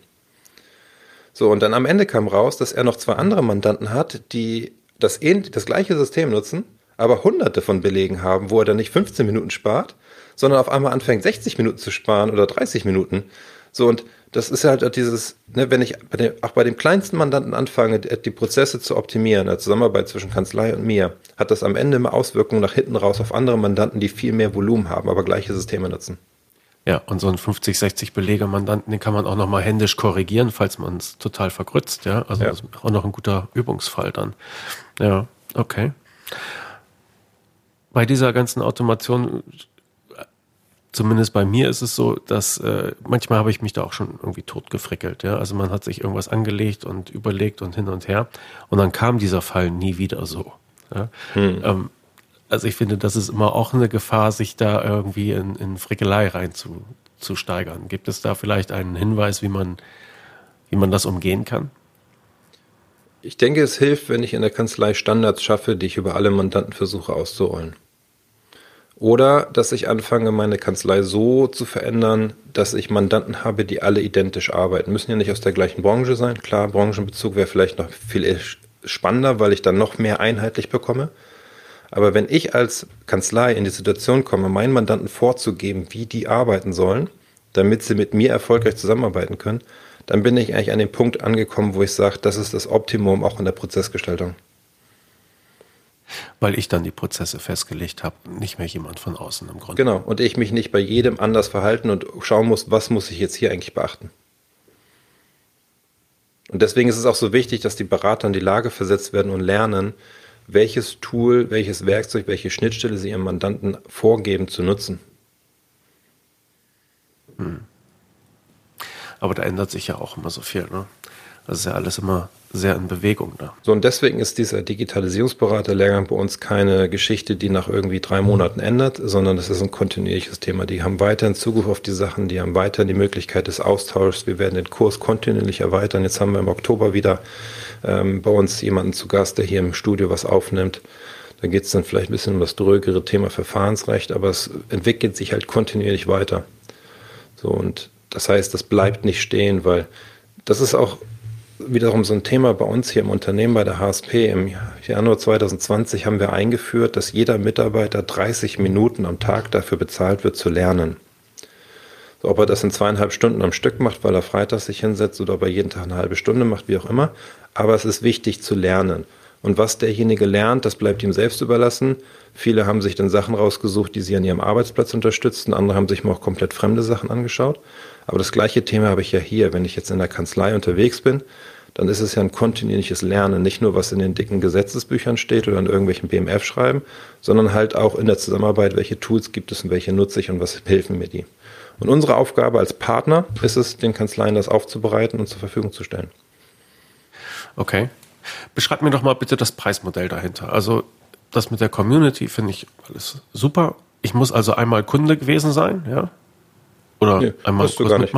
So, und dann am Ende kam raus, dass er noch zwei andere Mandanten hat, die das, das gleiche System nutzen, aber hunderte von Belegen haben, wo er dann nicht 15 Minuten spart, sondern auf einmal anfängt 60 Minuten zu sparen oder 30 Minuten. So und das ist halt dieses, ne, wenn ich bei dem, auch bei dem kleinsten Mandanten anfange, die Prozesse zu optimieren, der Zusammenarbeit zwischen Kanzlei und mir, hat das am Ende immer Auswirkungen nach hinten raus auf andere Mandanten, die viel mehr Volumen haben, aber gleiche Systeme nutzen. Ja, und so einen 50, 60 Belege-Mandanten, den kann man auch nochmal händisch korrigieren, falls man es total vergrützt, ja. Also ja. auch noch ein guter Übungsfall dann. Ja, okay bei dieser ganzen Automation, zumindest bei mir ist es so, dass äh, manchmal habe ich mich da auch schon irgendwie totgefrickelt. Ja? Also man hat sich irgendwas angelegt und überlegt und hin und her. Und dann kam dieser Fall nie wieder so. Ja? Hm. Ähm, also ich finde, das ist immer auch eine Gefahr, sich da irgendwie in, in Frickelei rein zu, zu steigern. Gibt es da vielleicht einen Hinweis, wie man, wie man das umgehen kann? Ich denke, es hilft, wenn ich in der Kanzlei Standards schaffe, die ich über alle Mandanten versuche auszurollen. Oder dass ich anfange, meine Kanzlei so zu verändern, dass ich Mandanten habe, die alle identisch arbeiten. Müssen ja nicht aus der gleichen Branche sein. Klar, Branchenbezug wäre vielleicht noch viel spannender, weil ich dann noch mehr einheitlich bekomme. Aber wenn ich als Kanzlei in die Situation komme, meinen Mandanten vorzugeben, wie die arbeiten sollen, damit sie mit mir erfolgreich zusammenarbeiten können, dann bin ich eigentlich an dem Punkt angekommen, wo ich sage, das ist das Optimum auch in der Prozessgestaltung. Weil ich dann die Prozesse festgelegt habe, nicht mehr jemand von außen im Grunde. Genau, und ich mich nicht bei jedem anders verhalten und schauen muss, was muss ich jetzt hier eigentlich beachten. Und deswegen ist es auch so wichtig, dass die Berater in die Lage versetzt werden und lernen, welches Tool, welches Werkzeug, welche Schnittstelle sie ihrem Mandanten vorgeben zu nutzen. Hm. Aber da ändert sich ja auch immer so viel. Ne? Das ist ja alles immer sehr in Bewegung da. So, und deswegen ist dieser Digitalisierungsberater-Lehrgang bei uns keine Geschichte, die nach irgendwie drei Monaten ändert, sondern das ist ein kontinuierliches Thema. Die haben weiterhin Zugriff auf die Sachen, die haben weiterhin die Möglichkeit des Austauschs. Wir werden den Kurs kontinuierlich erweitern. Jetzt haben wir im Oktober wieder ähm, bei uns jemanden zu Gast, der hier im Studio was aufnimmt. Da geht es dann vielleicht ein bisschen um das drögere Thema Verfahrensrecht, aber es entwickelt sich halt kontinuierlich weiter. So, und das heißt, das bleibt nicht stehen, weil das ist auch wiederum so ein Thema bei uns hier im Unternehmen bei der HSP. Im Januar 2020 haben wir eingeführt, dass jeder Mitarbeiter 30 Minuten am Tag dafür bezahlt wird zu lernen. So, ob er das in zweieinhalb Stunden am Stück macht, weil er freitags sich hinsetzt oder ob er jeden Tag eine halbe Stunde macht, wie auch immer. Aber es ist wichtig zu lernen. Und was derjenige lernt, das bleibt ihm selbst überlassen. Viele haben sich dann Sachen rausgesucht, die sie an ihrem Arbeitsplatz unterstützen. Andere haben sich mal auch komplett fremde Sachen angeschaut. Aber das gleiche Thema habe ich ja hier. Wenn ich jetzt in der Kanzlei unterwegs bin, dann ist es ja ein kontinuierliches Lernen. Nicht nur, was in den dicken Gesetzesbüchern steht oder in irgendwelchen BMF schreiben, sondern halt auch in der Zusammenarbeit, welche Tools gibt es und welche nutze ich und was helfen mir die. Und unsere Aufgabe als Partner ist es, den Kanzleien das aufzubereiten und zur Verfügung zu stellen. Okay. Beschreib mir doch mal bitte das Preismodell dahinter. Also das mit der Community finde ich alles super. Ich muss also einmal Kunde gewesen sein, ja? Oder nee, einmal Kurs gar nicht.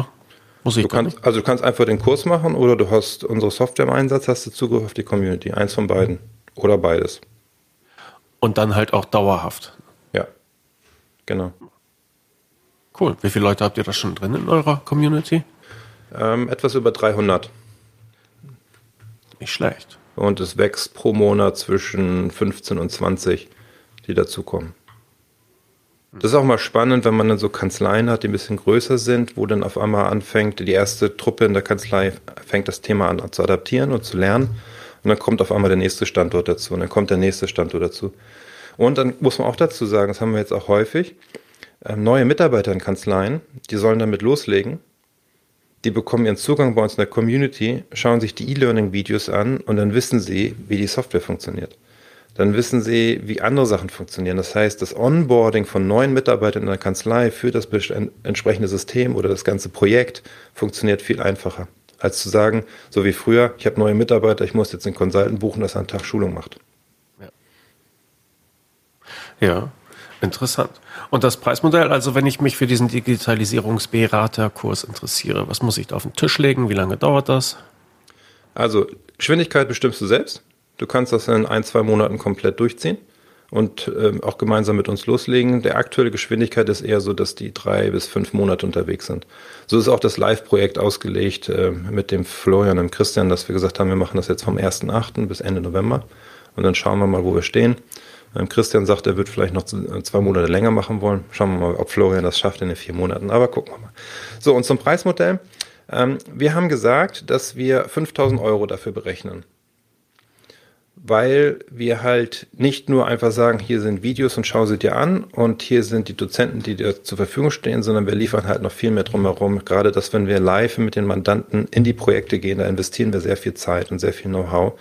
Muss ich du kannst, nicht? Also du kannst einfach den Kurs machen oder du hast unsere Software im Einsatz, hast du Zugriff auf die Community. Eins von beiden. Oder beides. Und dann halt auch dauerhaft. Ja. Genau. Cool. Wie viele Leute habt ihr da schon drin in eurer Community? Ähm, etwas über 300. Nicht schlecht. Und es wächst pro Monat zwischen 15 und 20 die dazukommen. Das ist auch mal spannend, wenn man dann so Kanzleien hat, die ein bisschen größer sind, wo dann auf einmal anfängt, die erste Truppe in der Kanzlei fängt das Thema an zu adaptieren und zu lernen. Und dann kommt auf einmal der nächste Standort dazu und dann kommt der nächste Standort dazu. Und dann muss man auch dazu sagen, das haben wir jetzt auch häufig, ähm, neue Mitarbeiter in Kanzleien, die sollen damit loslegen. Die bekommen ihren Zugang bei uns in der Community, schauen sich die E-Learning-Videos an und dann wissen sie, wie die Software funktioniert dann wissen sie, wie andere Sachen funktionieren. Das heißt, das Onboarding von neuen Mitarbeitern in der Kanzlei für das entsprechende System oder das ganze Projekt funktioniert viel einfacher, als zu sagen, so wie früher, ich habe neue Mitarbeiter, ich muss jetzt einen Consultant buchen, dass er einen Tag Schulung macht. Ja. ja. Interessant. Und das Preismodell, also wenn ich mich für diesen Digitalisierungsberaterkurs interessiere, was muss ich da auf den Tisch legen? Wie lange dauert das? Also Geschwindigkeit bestimmst du selbst. Du kannst das in ein, zwei Monaten komplett durchziehen und äh, auch gemeinsam mit uns loslegen. Der aktuelle Geschwindigkeit ist eher so, dass die drei bis fünf Monate unterwegs sind. So ist auch das Live-Projekt ausgelegt äh, mit dem Florian und Christian, dass wir gesagt haben, wir machen das jetzt vom 1.8. bis Ende November und dann schauen wir mal, wo wir stehen. Ähm, Christian sagt, er wird vielleicht noch zwei Monate länger machen wollen. Schauen wir mal, ob Florian das schafft in den vier Monaten. Aber gucken wir mal. So, und zum Preismodell. Ähm, wir haben gesagt, dass wir 5000 Euro dafür berechnen weil wir halt nicht nur einfach sagen, hier sind Videos und schau sie dir an und hier sind die Dozenten, die dir zur Verfügung stehen, sondern wir liefern halt noch viel mehr drumherum. Gerade dass, wenn wir live mit den Mandanten in die Projekte gehen, da investieren wir sehr viel Zeit und sehr viel Know-how.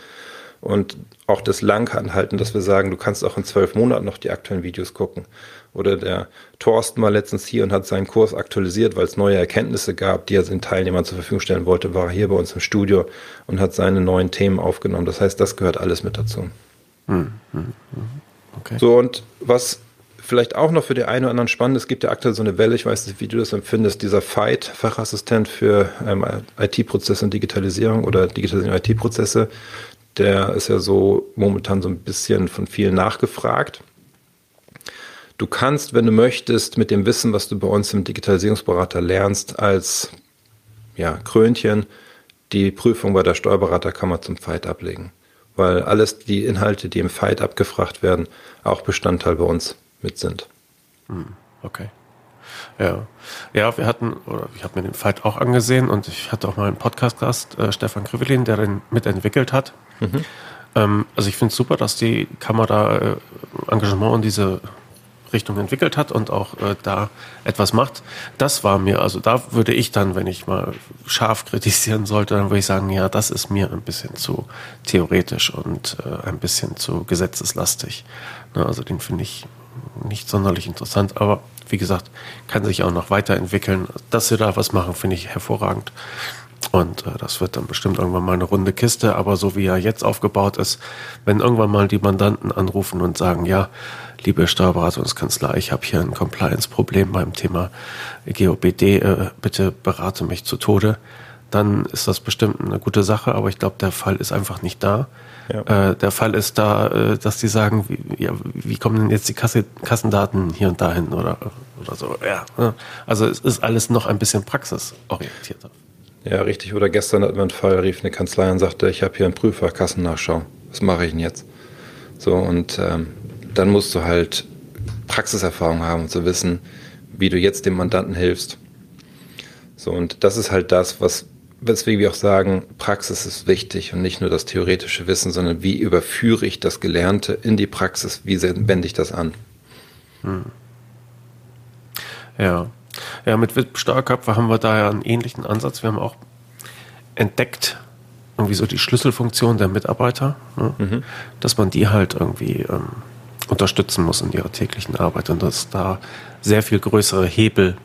Und auch das Langanhalten, dass wir sagen, du kannst auch in zwölf Monaten noch die aktuellen Videos gucken. Oder der Thorsten war letztens hier und hat seinen Kurs aktualisiert, weil es neue Erkenntnisse gab, die er den Teilnehmern zur Verfügung stellen wollte, war hier bei uns im Studio und hat seine neuen Themen aufgenommen. Das heißt, das gehört alles mit dazu. Hm, hm, hm. Okay. So, und was vielleicht auch noch für die einen oder anderen spannend ist, es gibt ja aktuell so eine Welle, ich weiß nicht, wie du das empfindest, dieser Fight, Fachassistent für ähm, IT-Prozesse und Digitalisierung oder Digitalisierung IT-Prozesse, der ist ja so momentan so ein bisschen von vielen nachgefragt. Du kannst, wenn du möchtest, mit dem Wissen, was du bei uns im Digitalisierungsberater lernst, als ja, Krönchen die Prüfung bei der Steuerberaterkammer zum Fight ablegen. Weil alles die Inhalte, die im Fight abgefragt werden, auch Bestandteil bei uns mit sind. Hm, okay. Ja. Ja, wir hatten, oder ich habe mir den Fight auch angesehen und ich hatte auch mal einen Podcast-Gast, äh, Stefan Krivelin, der den mitentwickelt hat. Mhm. Ähm, also ich finde es super, dass die Kammer da äh, Engagement in diese Richtung entwickelt hat und auch äh, da etwas macht. Das war mir, also da würde ich dann, wenn ich mal scharf kritisieren sollte, dann würde ich sagen, ja, das ist mir ein bisschen zu theoretisch und äh, ein bisschen zu gesetzeslastig. Ne, also den finde ich nicht sonderlich interessant, aber wie gesagt, kann sich auch noch weiterentwickeln. Dass sie da was machen, finde ich hervorragend. Und äh, das wird dann bestimmt irgendwann mal eine runde Kiste, aber so wie er jetzt aufgebaut ist, wenn irgendwann mal die Mandanten anrufen und sagen, ja, liebe Steuerberatungskanzlei, ich habe hier ein Compliance-Problem beim Thema GOBD, äh, bitte berate mich zu Tode, dann ist das bestimmt eine gute Sache, aber ich glaube, der Fall ist einfach nicht da. Ja. Äh, der Fall ist da, äh, dass die sagen, wie, ja, wie kommen denn jetzt die Kasse, Kassendaten hier und dahin oder, oder so. Ja, ne? also es ist alles noch ein bisschen praxisorientierter. Ja, richtig. Oder gestern hat man einen Fall, rief eine Kanzlei und sagte, ich habe hier einen Prüfer, Kassennachschau. Was mache ich denn jetzt? So, und ähm, dann musst du halt Praxiserfahrung haben, um zu wissen, wie du jetzt dem Mandanten hilfst. So, und das ist halt das, was, weswegen wir auch sagen, Praxis ist wichtig und nicht nur das theoretische Wissen, sondern wie überführe ich das Gelernte in die Praxis, wie wende ich das an? Hm. Ja. Ja, mit Steuerköpfe haben wir da ja einen ähnlichen Ansatz. Wir haben auch entdeckt, irgendwie so die Schlüsselfunktion der Mitarbeiter, ne? mhm. dass man die halt irgendwie ähm, unterstützen muss in ihrer täglichen Arbeit und dass da sehr viel größere Hebel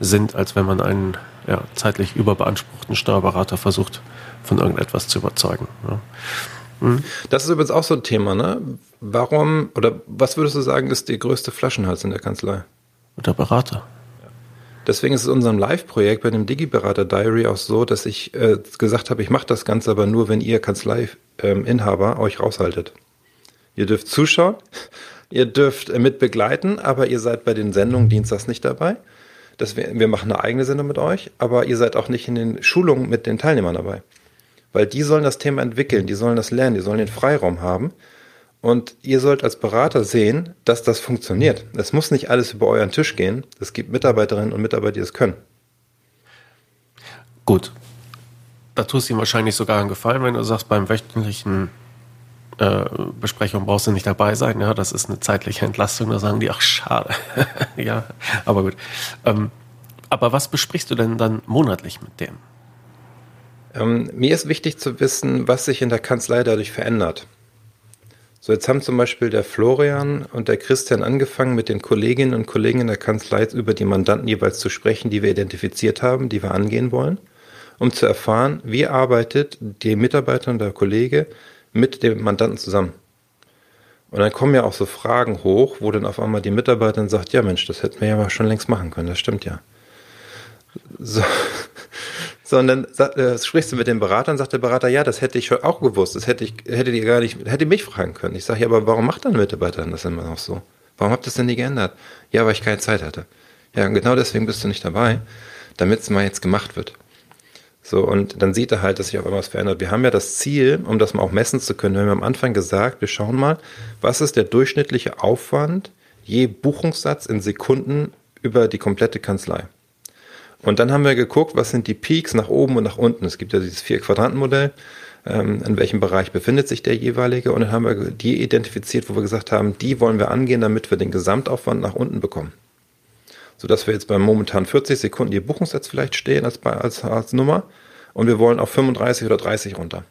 sind, als wenn man einen ja, zeitlich überbeanspruchten Steuerberater versucht, von irgendetwas zu überzeugen. Ja. Hm? Das ist übrigens auch so ein Thema, ne? Warum oder was würdest du sagen, ist der größte Flaschenhals in der Kanzlei? Der Berater. Deswegen ist es in unserem Live-Projekt bei dem Digi-Berater Diary auch so, dass ich äh, gesagt habe, ich mache das Ganze aber nur, wenn ihr Kanzlei-Inhaber ähm, euch raushaltet. Ihr dürft zuschauen, ihr dürft äh, mit begleiten, aber ihr seid bei den Sendungen dienstags nicht dabei. Das wir, wir machen eine eigene Sendung mit euch, aber ihr seid auch nicht in den Schulungen mit den Teilnehmern dabei. Weil die sollen das Thema entwickeln, die sollen das lernen, die sollen den Freiraum haben. Und ihr sollt als Berater sehen, dass das funktioniert. Es muss nicht alles über euren Tisch gehen. Es gibt Mitarbeiterinnen und Mitarbeiter, die es können. Gut. Da tust du ihm wahrscheinlich sogar einen Gefallen, wenn du sagst, beim wöchentlichen Besprechung brauchst du nicht dabei sein. Ja, das ist eine zeitliche Entlastung. Da sagen die, ach, schade. ja, aber gut. Ähm, aber was besprichst du denn dann monatlich mit dem? Ähm, mir ist wichtig zu wissen, was sich in der Kanzlei dadurch verändert. So, jetzt haben zum Beispiel der Florian und der Christian angefangen, mit den Kolleginnen und Kollegen in der Kanzlei über die Mandanten jeweils zu sprechen, die wir identifiziert haben, die wir angehen wollen, um zu erfahren, wie arbeitet die Mitarbeiter und der Kollege mit dem Mandanten zusammen. Und dann kommen ja auch so Fragen hoch, wo dann auf einmal die Mitarbeiterin sagt, ja Mensch, das hätten wir ja schon längst machen können, das stimmt ja. So, sondern äh, sprichst du mit dem Berater und sagt der Berater, ja, das hätte ich auch gewusst, das hätte ich, hätte die gar nicht, hätte mich fragen können. Ich sage, ja, aber warum macht dein Mitarbeiter das immer noch so? Warum habt ihr das denn nie geändert? Ja, weil ich keine Zeit hatte. Ja, genau deswegen bist du nicht dabei, damit es mal jetzt gemacht wird. So, und dann sieht er halt, dass sich auf einmal was verändert. Wir haben ja das Ziel, um das mal auch messen zu können, wir haben am Anfang gesagt, wir schauen mal, was ist der durchschnittliche Aufwand je Buchungssatz in Sekunden über die komplette Kanzlei. Und dann haben wir geguckt, was sind die Peaks nach oben und nach unten. Es gibt ja dieses Vier-Quadranten-Modell. Ähm, in welchem Bereich befindet sich der jeweilige? Und dann haben wir die identifiziert, wo wir gesagt haben, die wollen wir angehen, damit wir den Gesamtaufwand nach unten bekommen. Sodass wir jetzt bei momentan 40 Sekunden die Buchungssatz vielleicht stehen als, als, als Nummer. Und wir wollen auf 35 oder 30 runter.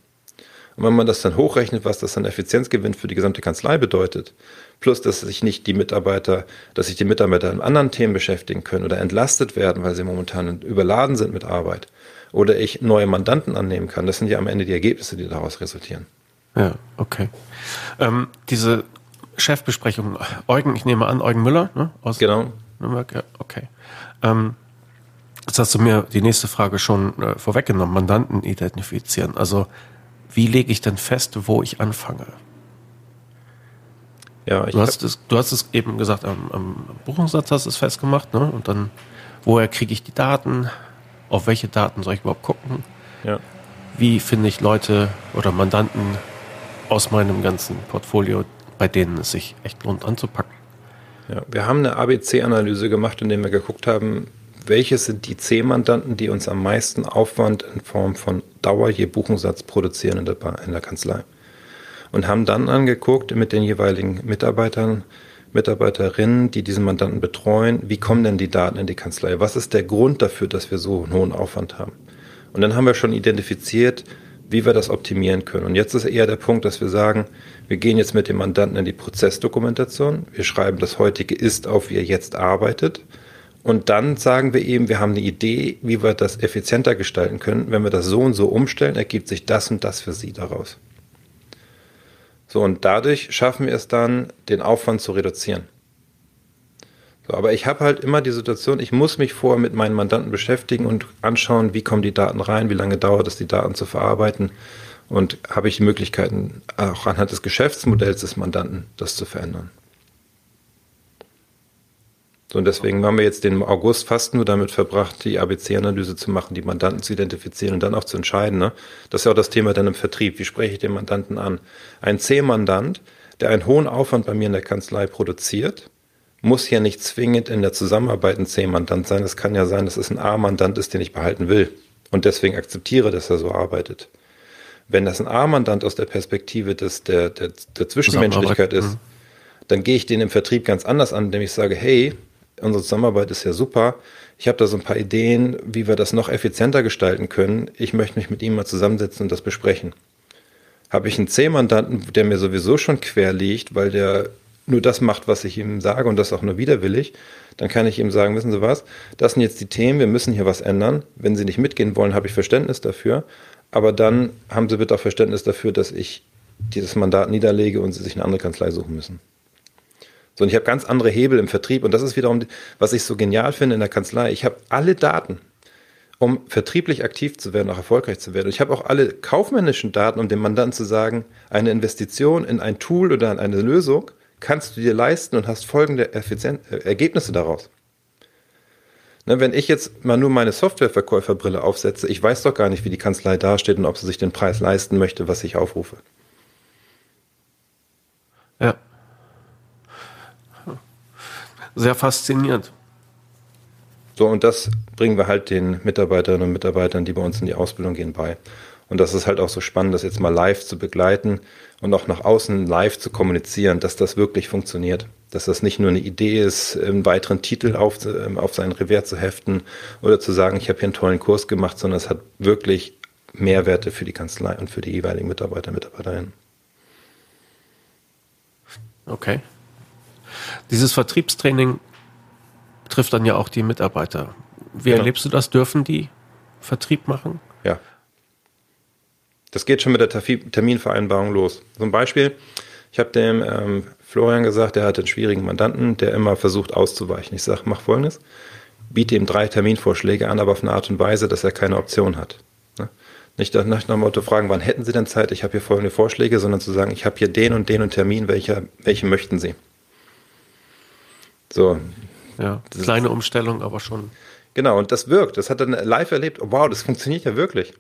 Und wenn man das dann hochrechnet, was das dann Effizienzgewinn für die gesamte Kanzlei bedeutet, plus dass sich nicht die Mitarbeiter, dass sich die Mitarbeiter in anderen Themen beschäftigen können oder entlastet werden, weil sie momentan überladen sind mit Arbeit, oder ich neue Mandanten annehmen kann, das sind ja am Ende die Ergebnisse, die daraus resultieren. Ja, okay. Ähm, diese Chefbesprechung, Eugen, ich nehme an, Eugen Müller, ne? Aus genau. Nürnberg, ja, okay. Ähm, Jetzt hast du mir die nächste Frage schon äh, vorweggenommen, Mandanten identifizieren. Also wie lege ich denn fest, wo ich anfange? Ja, du, hast es, du hast es eben gesagt, am, am Buchungssatz hast du es festgemacht, ne? Und dann, woher kriege ich die Daten? Auf welche Daten soll ich überhaupt gucken? Ja. Wie finde ich Leute oder Mandanten aus meinem ganzen Portfolio, bei denen es sich echt lohnt anzupacken? Ja, wir haben eine ABC-Analyse gemacht, in der wir geguckt haben, welche sind die C-Mandanten, die uns am meisten Aufwand in Form von Dauer je Buchungssatz produzieren in der, in der Kanzlei. Und haben dann angeguckt mit den jeweiligen Mitarbeitern, Mitarbeiterinnen, die diesen Mandanten betreuen, wie kommen denn die Daten in die Kanzlei? Was ist der Grund dafür, dass wir so einen hohen Aufwand haben? Und dann haben wir schon identifiziert, wie wir das optimieren können. Und jetzt ist eher der Punkt, dass wir sagen, wir gehen jetzt mit dem Mandanten in die Prozessdokumentation. Wir schreiben das heutige Ist auf, wie er jetzt arbeitet. Und dann sagen wir eben, wir haben eine Idee, wie wir das effizienter gestalten können. Wenn wir das so und so umstellen, ergibt sich das und das für Sie daraus. So, und dadurch schaffen wir es dann, den Aufwand zu reduzieren. So, aber ich habe halt immer die Situation, ich muss mich vorher mit meinen Mandanten beschäftigen und anschauen, wie kommen die Daten rein, wie lange dauert es, die Daten zu verarbeiten und habe ich die Möglichkeiten, auch anhand des Geschäftsmodells des Mandanten das zu verändern. So, und deswegen haben wir jetzt den August fast nur damit verbracht, die ABC-Analyse zu machen, die Mandanten zu identifizieren und dann auch zu entscheiden. Ne? Das ist ja auch das Thema dann im Vertrieb. Wie spreche ich den Mandanten an? Ein C-Mandant, der einen hohen Aufwand bei mir in der Kanzlei produziert, muss ja nicht zwingend in der Zusammenarbeit ein C-Mandant sein. Es kann ja sein, dass es ein A-Mandant ist, den ich behalten will und deswegen akzeptiere, dass er so arbeitet. Wenn das ein A-Mandant aus der Perspektive des, der, der, der Zwischenmenschlichkeit ist, dann gehe ich den im Vertrieb ganz anders an, indem ich sage, hey, unsere Zusammenarbeit ist ja super. Ich habe da so ein paar Ideen, wie wir das noch effizienter gestalten können. Ich möchte mich mit ihm mal zusammensetzen und das besprechen. Habe ich einen C-Mandanten, der mir sowieso schon quer liegt, weil der nur das macht, was ich ihm sage und das auch nur widerwillig, dann kann ich ihm sagen, wissen Sie was, das sind jetzt die Themen, wir müssen hier was ändern. Wenn Sie nicht mitgehen wollen, habe ich Verständnis dafür. Aber dann haben Sie bitte auch Verständnis dafür, dass ich dieses Mandat niederlege und Sie sich eine andere Kanzlei suchen müssen. So, und ich habe ganz andere Hebel im Vertrieb und das ist wiederum, was ich so genial finde in der Kanzlei. Ich habe alle Daten, um vertrieblich aktiv zu werden, auch erfolgreich zu werden. Und ich habe auch alle kaufmännischen Daten, um dem Mandanten zu sagen, eine Investition in ein Tool oder in eine Lösung kannst du dir leisten und hast folgende Effizienz äh, Ergebnisse daraus. Ne, wenn ich jetzt mal nur meine Softwareverkäuferbrille aufsetze, ich weiß doch gar nicht, wie die Kanzlei dasteht und ob sie sich den Preis leisten möchte, was ich aufrufe. Ja. Sehr faszinierend. So, und das bringen wir halt den Mitarbeiterinnen und Mitarbeitern, die bei uns in die Ausbildung gehen, bei. Und das ist halt auch so spannend, das jetzt mal live zu begleiten und auch nach außen live zu kommunizieren, dass das wirklich funktioniert. Dass das nicht nur eine Idee ist, einen weiteren Titel auf, ähm, auf sein Revers zu heften oder zu sagen, ich habe hier einen tollen Kurs gemacht, sondern es hat wirklich Mehrwerte für die Kanzlei und für die jeweiligen Mitarbeiter und Mitarbeiterinnen. Okay. Dieses Vertriebstraining trifft dann ja auch die Mitarbeiter. Wie genau. erlebst du das? Dürfen die Vertrieb machen? Das geht schon mit der Terminvereinbarung los. Zum Beispiel, ich habe dem ähm, Florian gesagt, der hat einen schwierigen Mandanten, der immer versucht auszuweichen. Ich sage, mach folgendes, biete ihm drei Terminvorschläge an, aber auf eine Art und Weise, dass er keine Option hat. Ne? Nicht nach dem Motto fragen, wann hätten Sie denn Zeit, ich habe hier folgende Vorschläge, sondern zu sagen, ich habe hier den und den und Termin, welcher, welche möchten Sie? So. Ja, kleine Umstellung, aber schon. Genau, und das wirkt. Das hat er live erlebt. Wow, das funktioniert ja wirklich.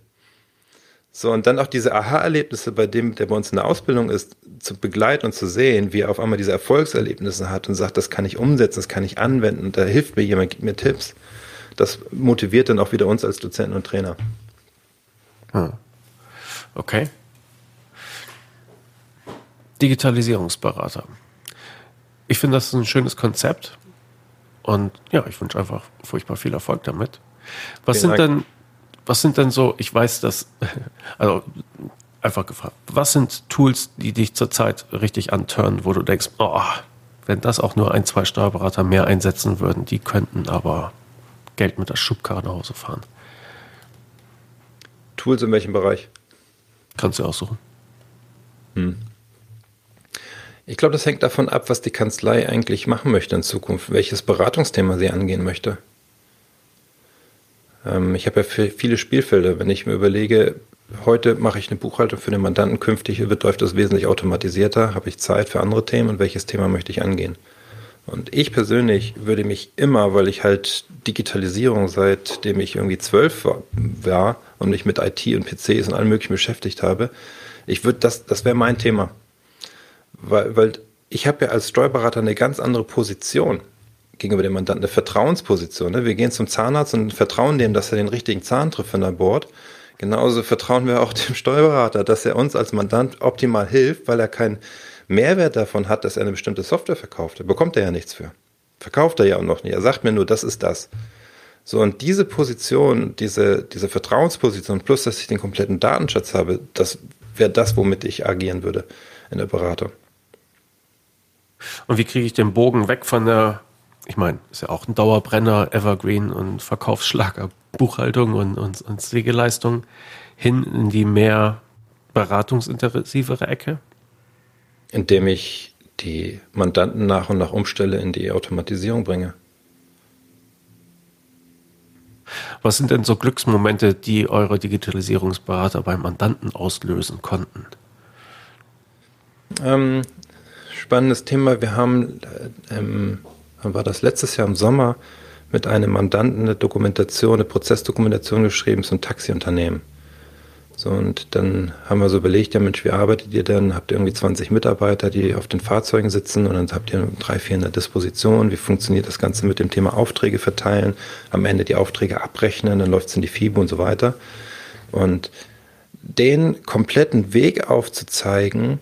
So, und dann auch diese Aha-Erlebnisse bei dem, der bei uns in der Ausbildung ist, zu begleiten und zu sehen, wie er auf einmal diese Erfolgserlebnisse hat und sagt, das kann ich umsetzen, das kann ich anwenden und da hilft mir jemand, gibt mir Tipps. Das motiviert dann auch wieder uns als Dozenten und Trainer. Hm. Okay. Digitalisierungsberater. Ich finde, das ist ein schönes Konzept. Und ja, ich wünsche einfach furchtbar viel Erfolg damit. Was Vielen sind Dank. denn was sind denn so, ich weiß das, also einfach gefragt, was sind Tools, die dich zurzeit richtig antören, wo du denkst, oh, wenn das auch nur ein, zwei Steuerberater mehr einsetzen würden, die könnten aber Geld mit der Schubkarre nach Hause fahren. Tools in welchem Bereich? Kannst du aussuchen. Hm. Ich glaube, das hängt davon ab, was die Kanzlei eigentlich machen möchte in Zukunft, welches Beratungsthema sie angehen möchte. Ähm, ich habe ja viele Spielfelder. Wenn ich mir überlege, heute mache ich eine Buchhaltung für den Mandanten, künftig wird, läuft das wesentlich automatisierter, habe ich Zeit für andere Themen und welches Thema möchte ich angehen. Und ich persönlich würde mich immer, weil ich halt Digitalisierung seitdem ich irgendwie zwölf war und mich mit IT und PCs und allem möglichen beschäftigt habe, ich würde das, das wäre mein Thema. Weil, weil ich habe ja als Steuerberater eine ganz andere Position gegenüber dem Mandanten eine Vertrauensposition. Ne? Wir gehen zum Zahnarzt und vertrauen dem, dass er den richtigen Zahn trifft, wenn er bohrt. Genauso vertrauen wir auch dem Steuerberater, dass er uns als Mandant optimal hilft, weil er keinen Mehrwert davon hat, dass er eine bestimmte Software verkauft. Da bekommt er ja nichts für. Verkauft er ja auch noch nicht. Er sagt mir nur, das ist das. So, und diese Position, diese, diese Vertrauensposition, plus dass ich den kompletten Datenschatz habe, das wäre das, womit ich agieren würde in der Beratung. Und wie kriege ich den Bogen weg von der ich meine, ist ja auch ein Dauerbrenner, Evergreen und Verkaufsschlager, Buchhaltung und, und, und Pflegeleistung hin in die mehr beratungsintensivere Ecke? Indem ich die Mandanten nach und nach umstelle, in die Automatisierung bringe. Was sind denn so Glücksmomente, die eure Digitalisierungsberater beim Mandanten auslösen konnten? Ähm, spannendes Thema. Wir haben äh, ähm, war das letztes Jahr im Sommer mit einem Mandanten eine Dokumentation, eine Prozessdokumentation geschrieben, so ein Taxiunternehmen. So, und dann haben wir so überlegt, ja Mensch, wie arbeitet ihr denn? Habt ihr irgendwie 20 Mitarbeiter, die auf den Fahrzeugen sitzen und dann habt ihr drei, vier in der Disposition? Wie funktioniert das Ganze mit dem Thema Aufträge verteilen? Am Ende die Aufträge abrechnen, dann läuft es in die FIBO und so weiter. Und den kompletten Weg aufzuzeigen,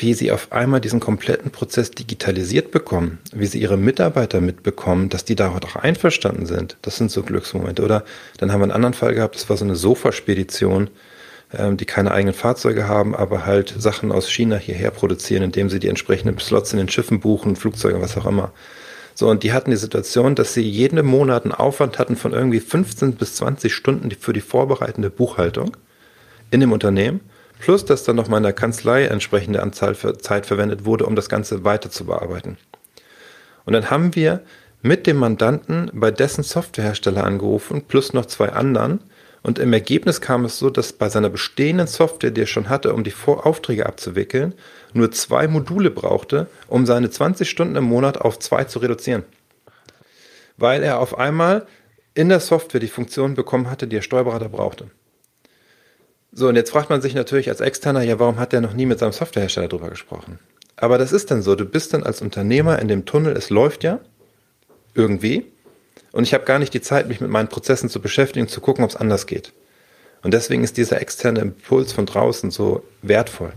wie sie auf einmal diesen kompletten Prozess digitalisiert bekommen, wie sie ihre Mitarbeiter mitbekommen, dass die da auch einverstanden sind. Das sind so Glücksmomente. Oder dann haben wir einen anderen Fall gehabt, das war so eine Sofaspedition, ähm, die keine eigenen Fahrzeuge haben, aber halt Sachen aus China hierher produzieren, indem sie die entsprechenden Slots in den Schiffen buchen, Flugzeuge, was auch immer. So, und die hatten die Situation, dass sie jeden Monat einen Aufwand hatten von irgendwie 15 bis 20 Stunden für die vorbereitende Buchhaltung in dem Unternehmen plus dass dann noch mal in der Kanzlei entsprechende Anzahl für Zeit verwendet wurde, um das Ganze weiter zu bearbeiten. Und dann haben wir mit dem Mandanten bei dessen Softwarehersteller angerufen, plus noch zwei anderen. Und im Ergebnis kam es so, dass bei seiner bestehenden Software, die er schon hatte, um die Voraufträge abzuwickeln, nur zwei Module brauchte, um seine 20 Stunden im Monat auf zwei zu reduzieren. Weil er auf einmal in der Software die Funktion bekommen hatte, die der Steuerberater brauchte. So, und jetzt fragt man sich natürlich als Externer, ja, warum hat der noch nie mit seinem Softwarehersteller drüber gesprochen? Aber das ist dann so, du bist dann als Unternehmer in dem Tunnel, es läuft ja, irgendwie. Und ich habe gar nicht die Zeit, mich mit meinen Prozessen zu beschäftigen, zu gucken, ob es anders geht. Und deswegen ist dieser externe Impuls von draußen so wertvoll.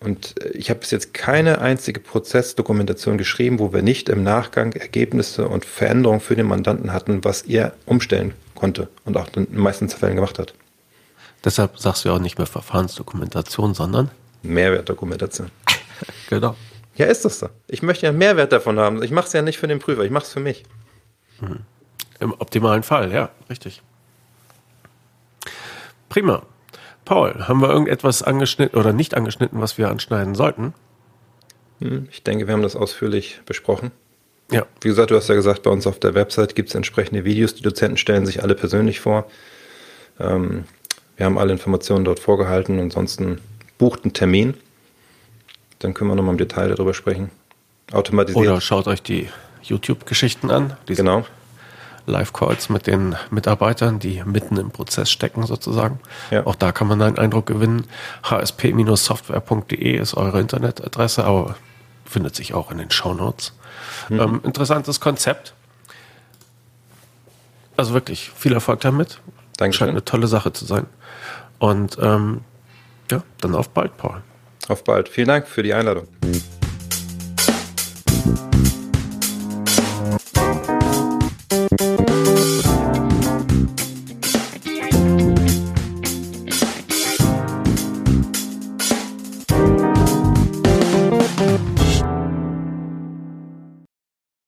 Und äh, ich habe bis jetzt keine einzige Prozessdokumentation geschrieben, wo wir nicht im Nachgang Ergebnisse und Veränderungen für den Mandanten hatten, was er umstellen konnte und auch in den meisten Fällen gemacht hat. Deshalb sagst du ja auch nicht mehr Verfahrensdokumentation, sondern Mehrwertdokumentation. genau. Ja, ist das so. Ich möchte ja Mehrwert davon haben. Ich mache es ja nicht für den Prüfer, ich mache es für mich. Mhm. Im optimalen Fall, ja, richtig. Prima. Paul, haben wir irgendetwas angeschnitten oder nicht angeschnitten, was wir anschneiden sollten? Hm, ich denke, wir haben das ausführlich besprochen. Ja. Wie gesagt, du hast ja gesagt, bei uns auf der Website gibt es entsprechende Videos. Die Dozenten stellen sich alle persönlich vor. Ähm, wir haben alle Informationen dort vorgehalten. Ansonsten bucht einen Termin. Dann können wir nochmal im Detail darüber sprechen. Automatisiert. Oder schaut euch die YouTube-Geschichten an. Genau. Live-Calls mit den Mitarbeitern, die mitten im Prozess stecken sozusagen. Ja. Auch da kann man einen Eindruck gewinnen. hsp-software.de ist eure Internetadresse, aber findet sich auch in den Shownotes. Mhm. Ähm, interessantes Konzept. Also wirklich viel Erfolg damit. Dankeschön. Scheint eine tolle Sache zu sein. Und ähm, ja, dann auf bald, Paul. Auf bald. Vielen Dank für die Einladung.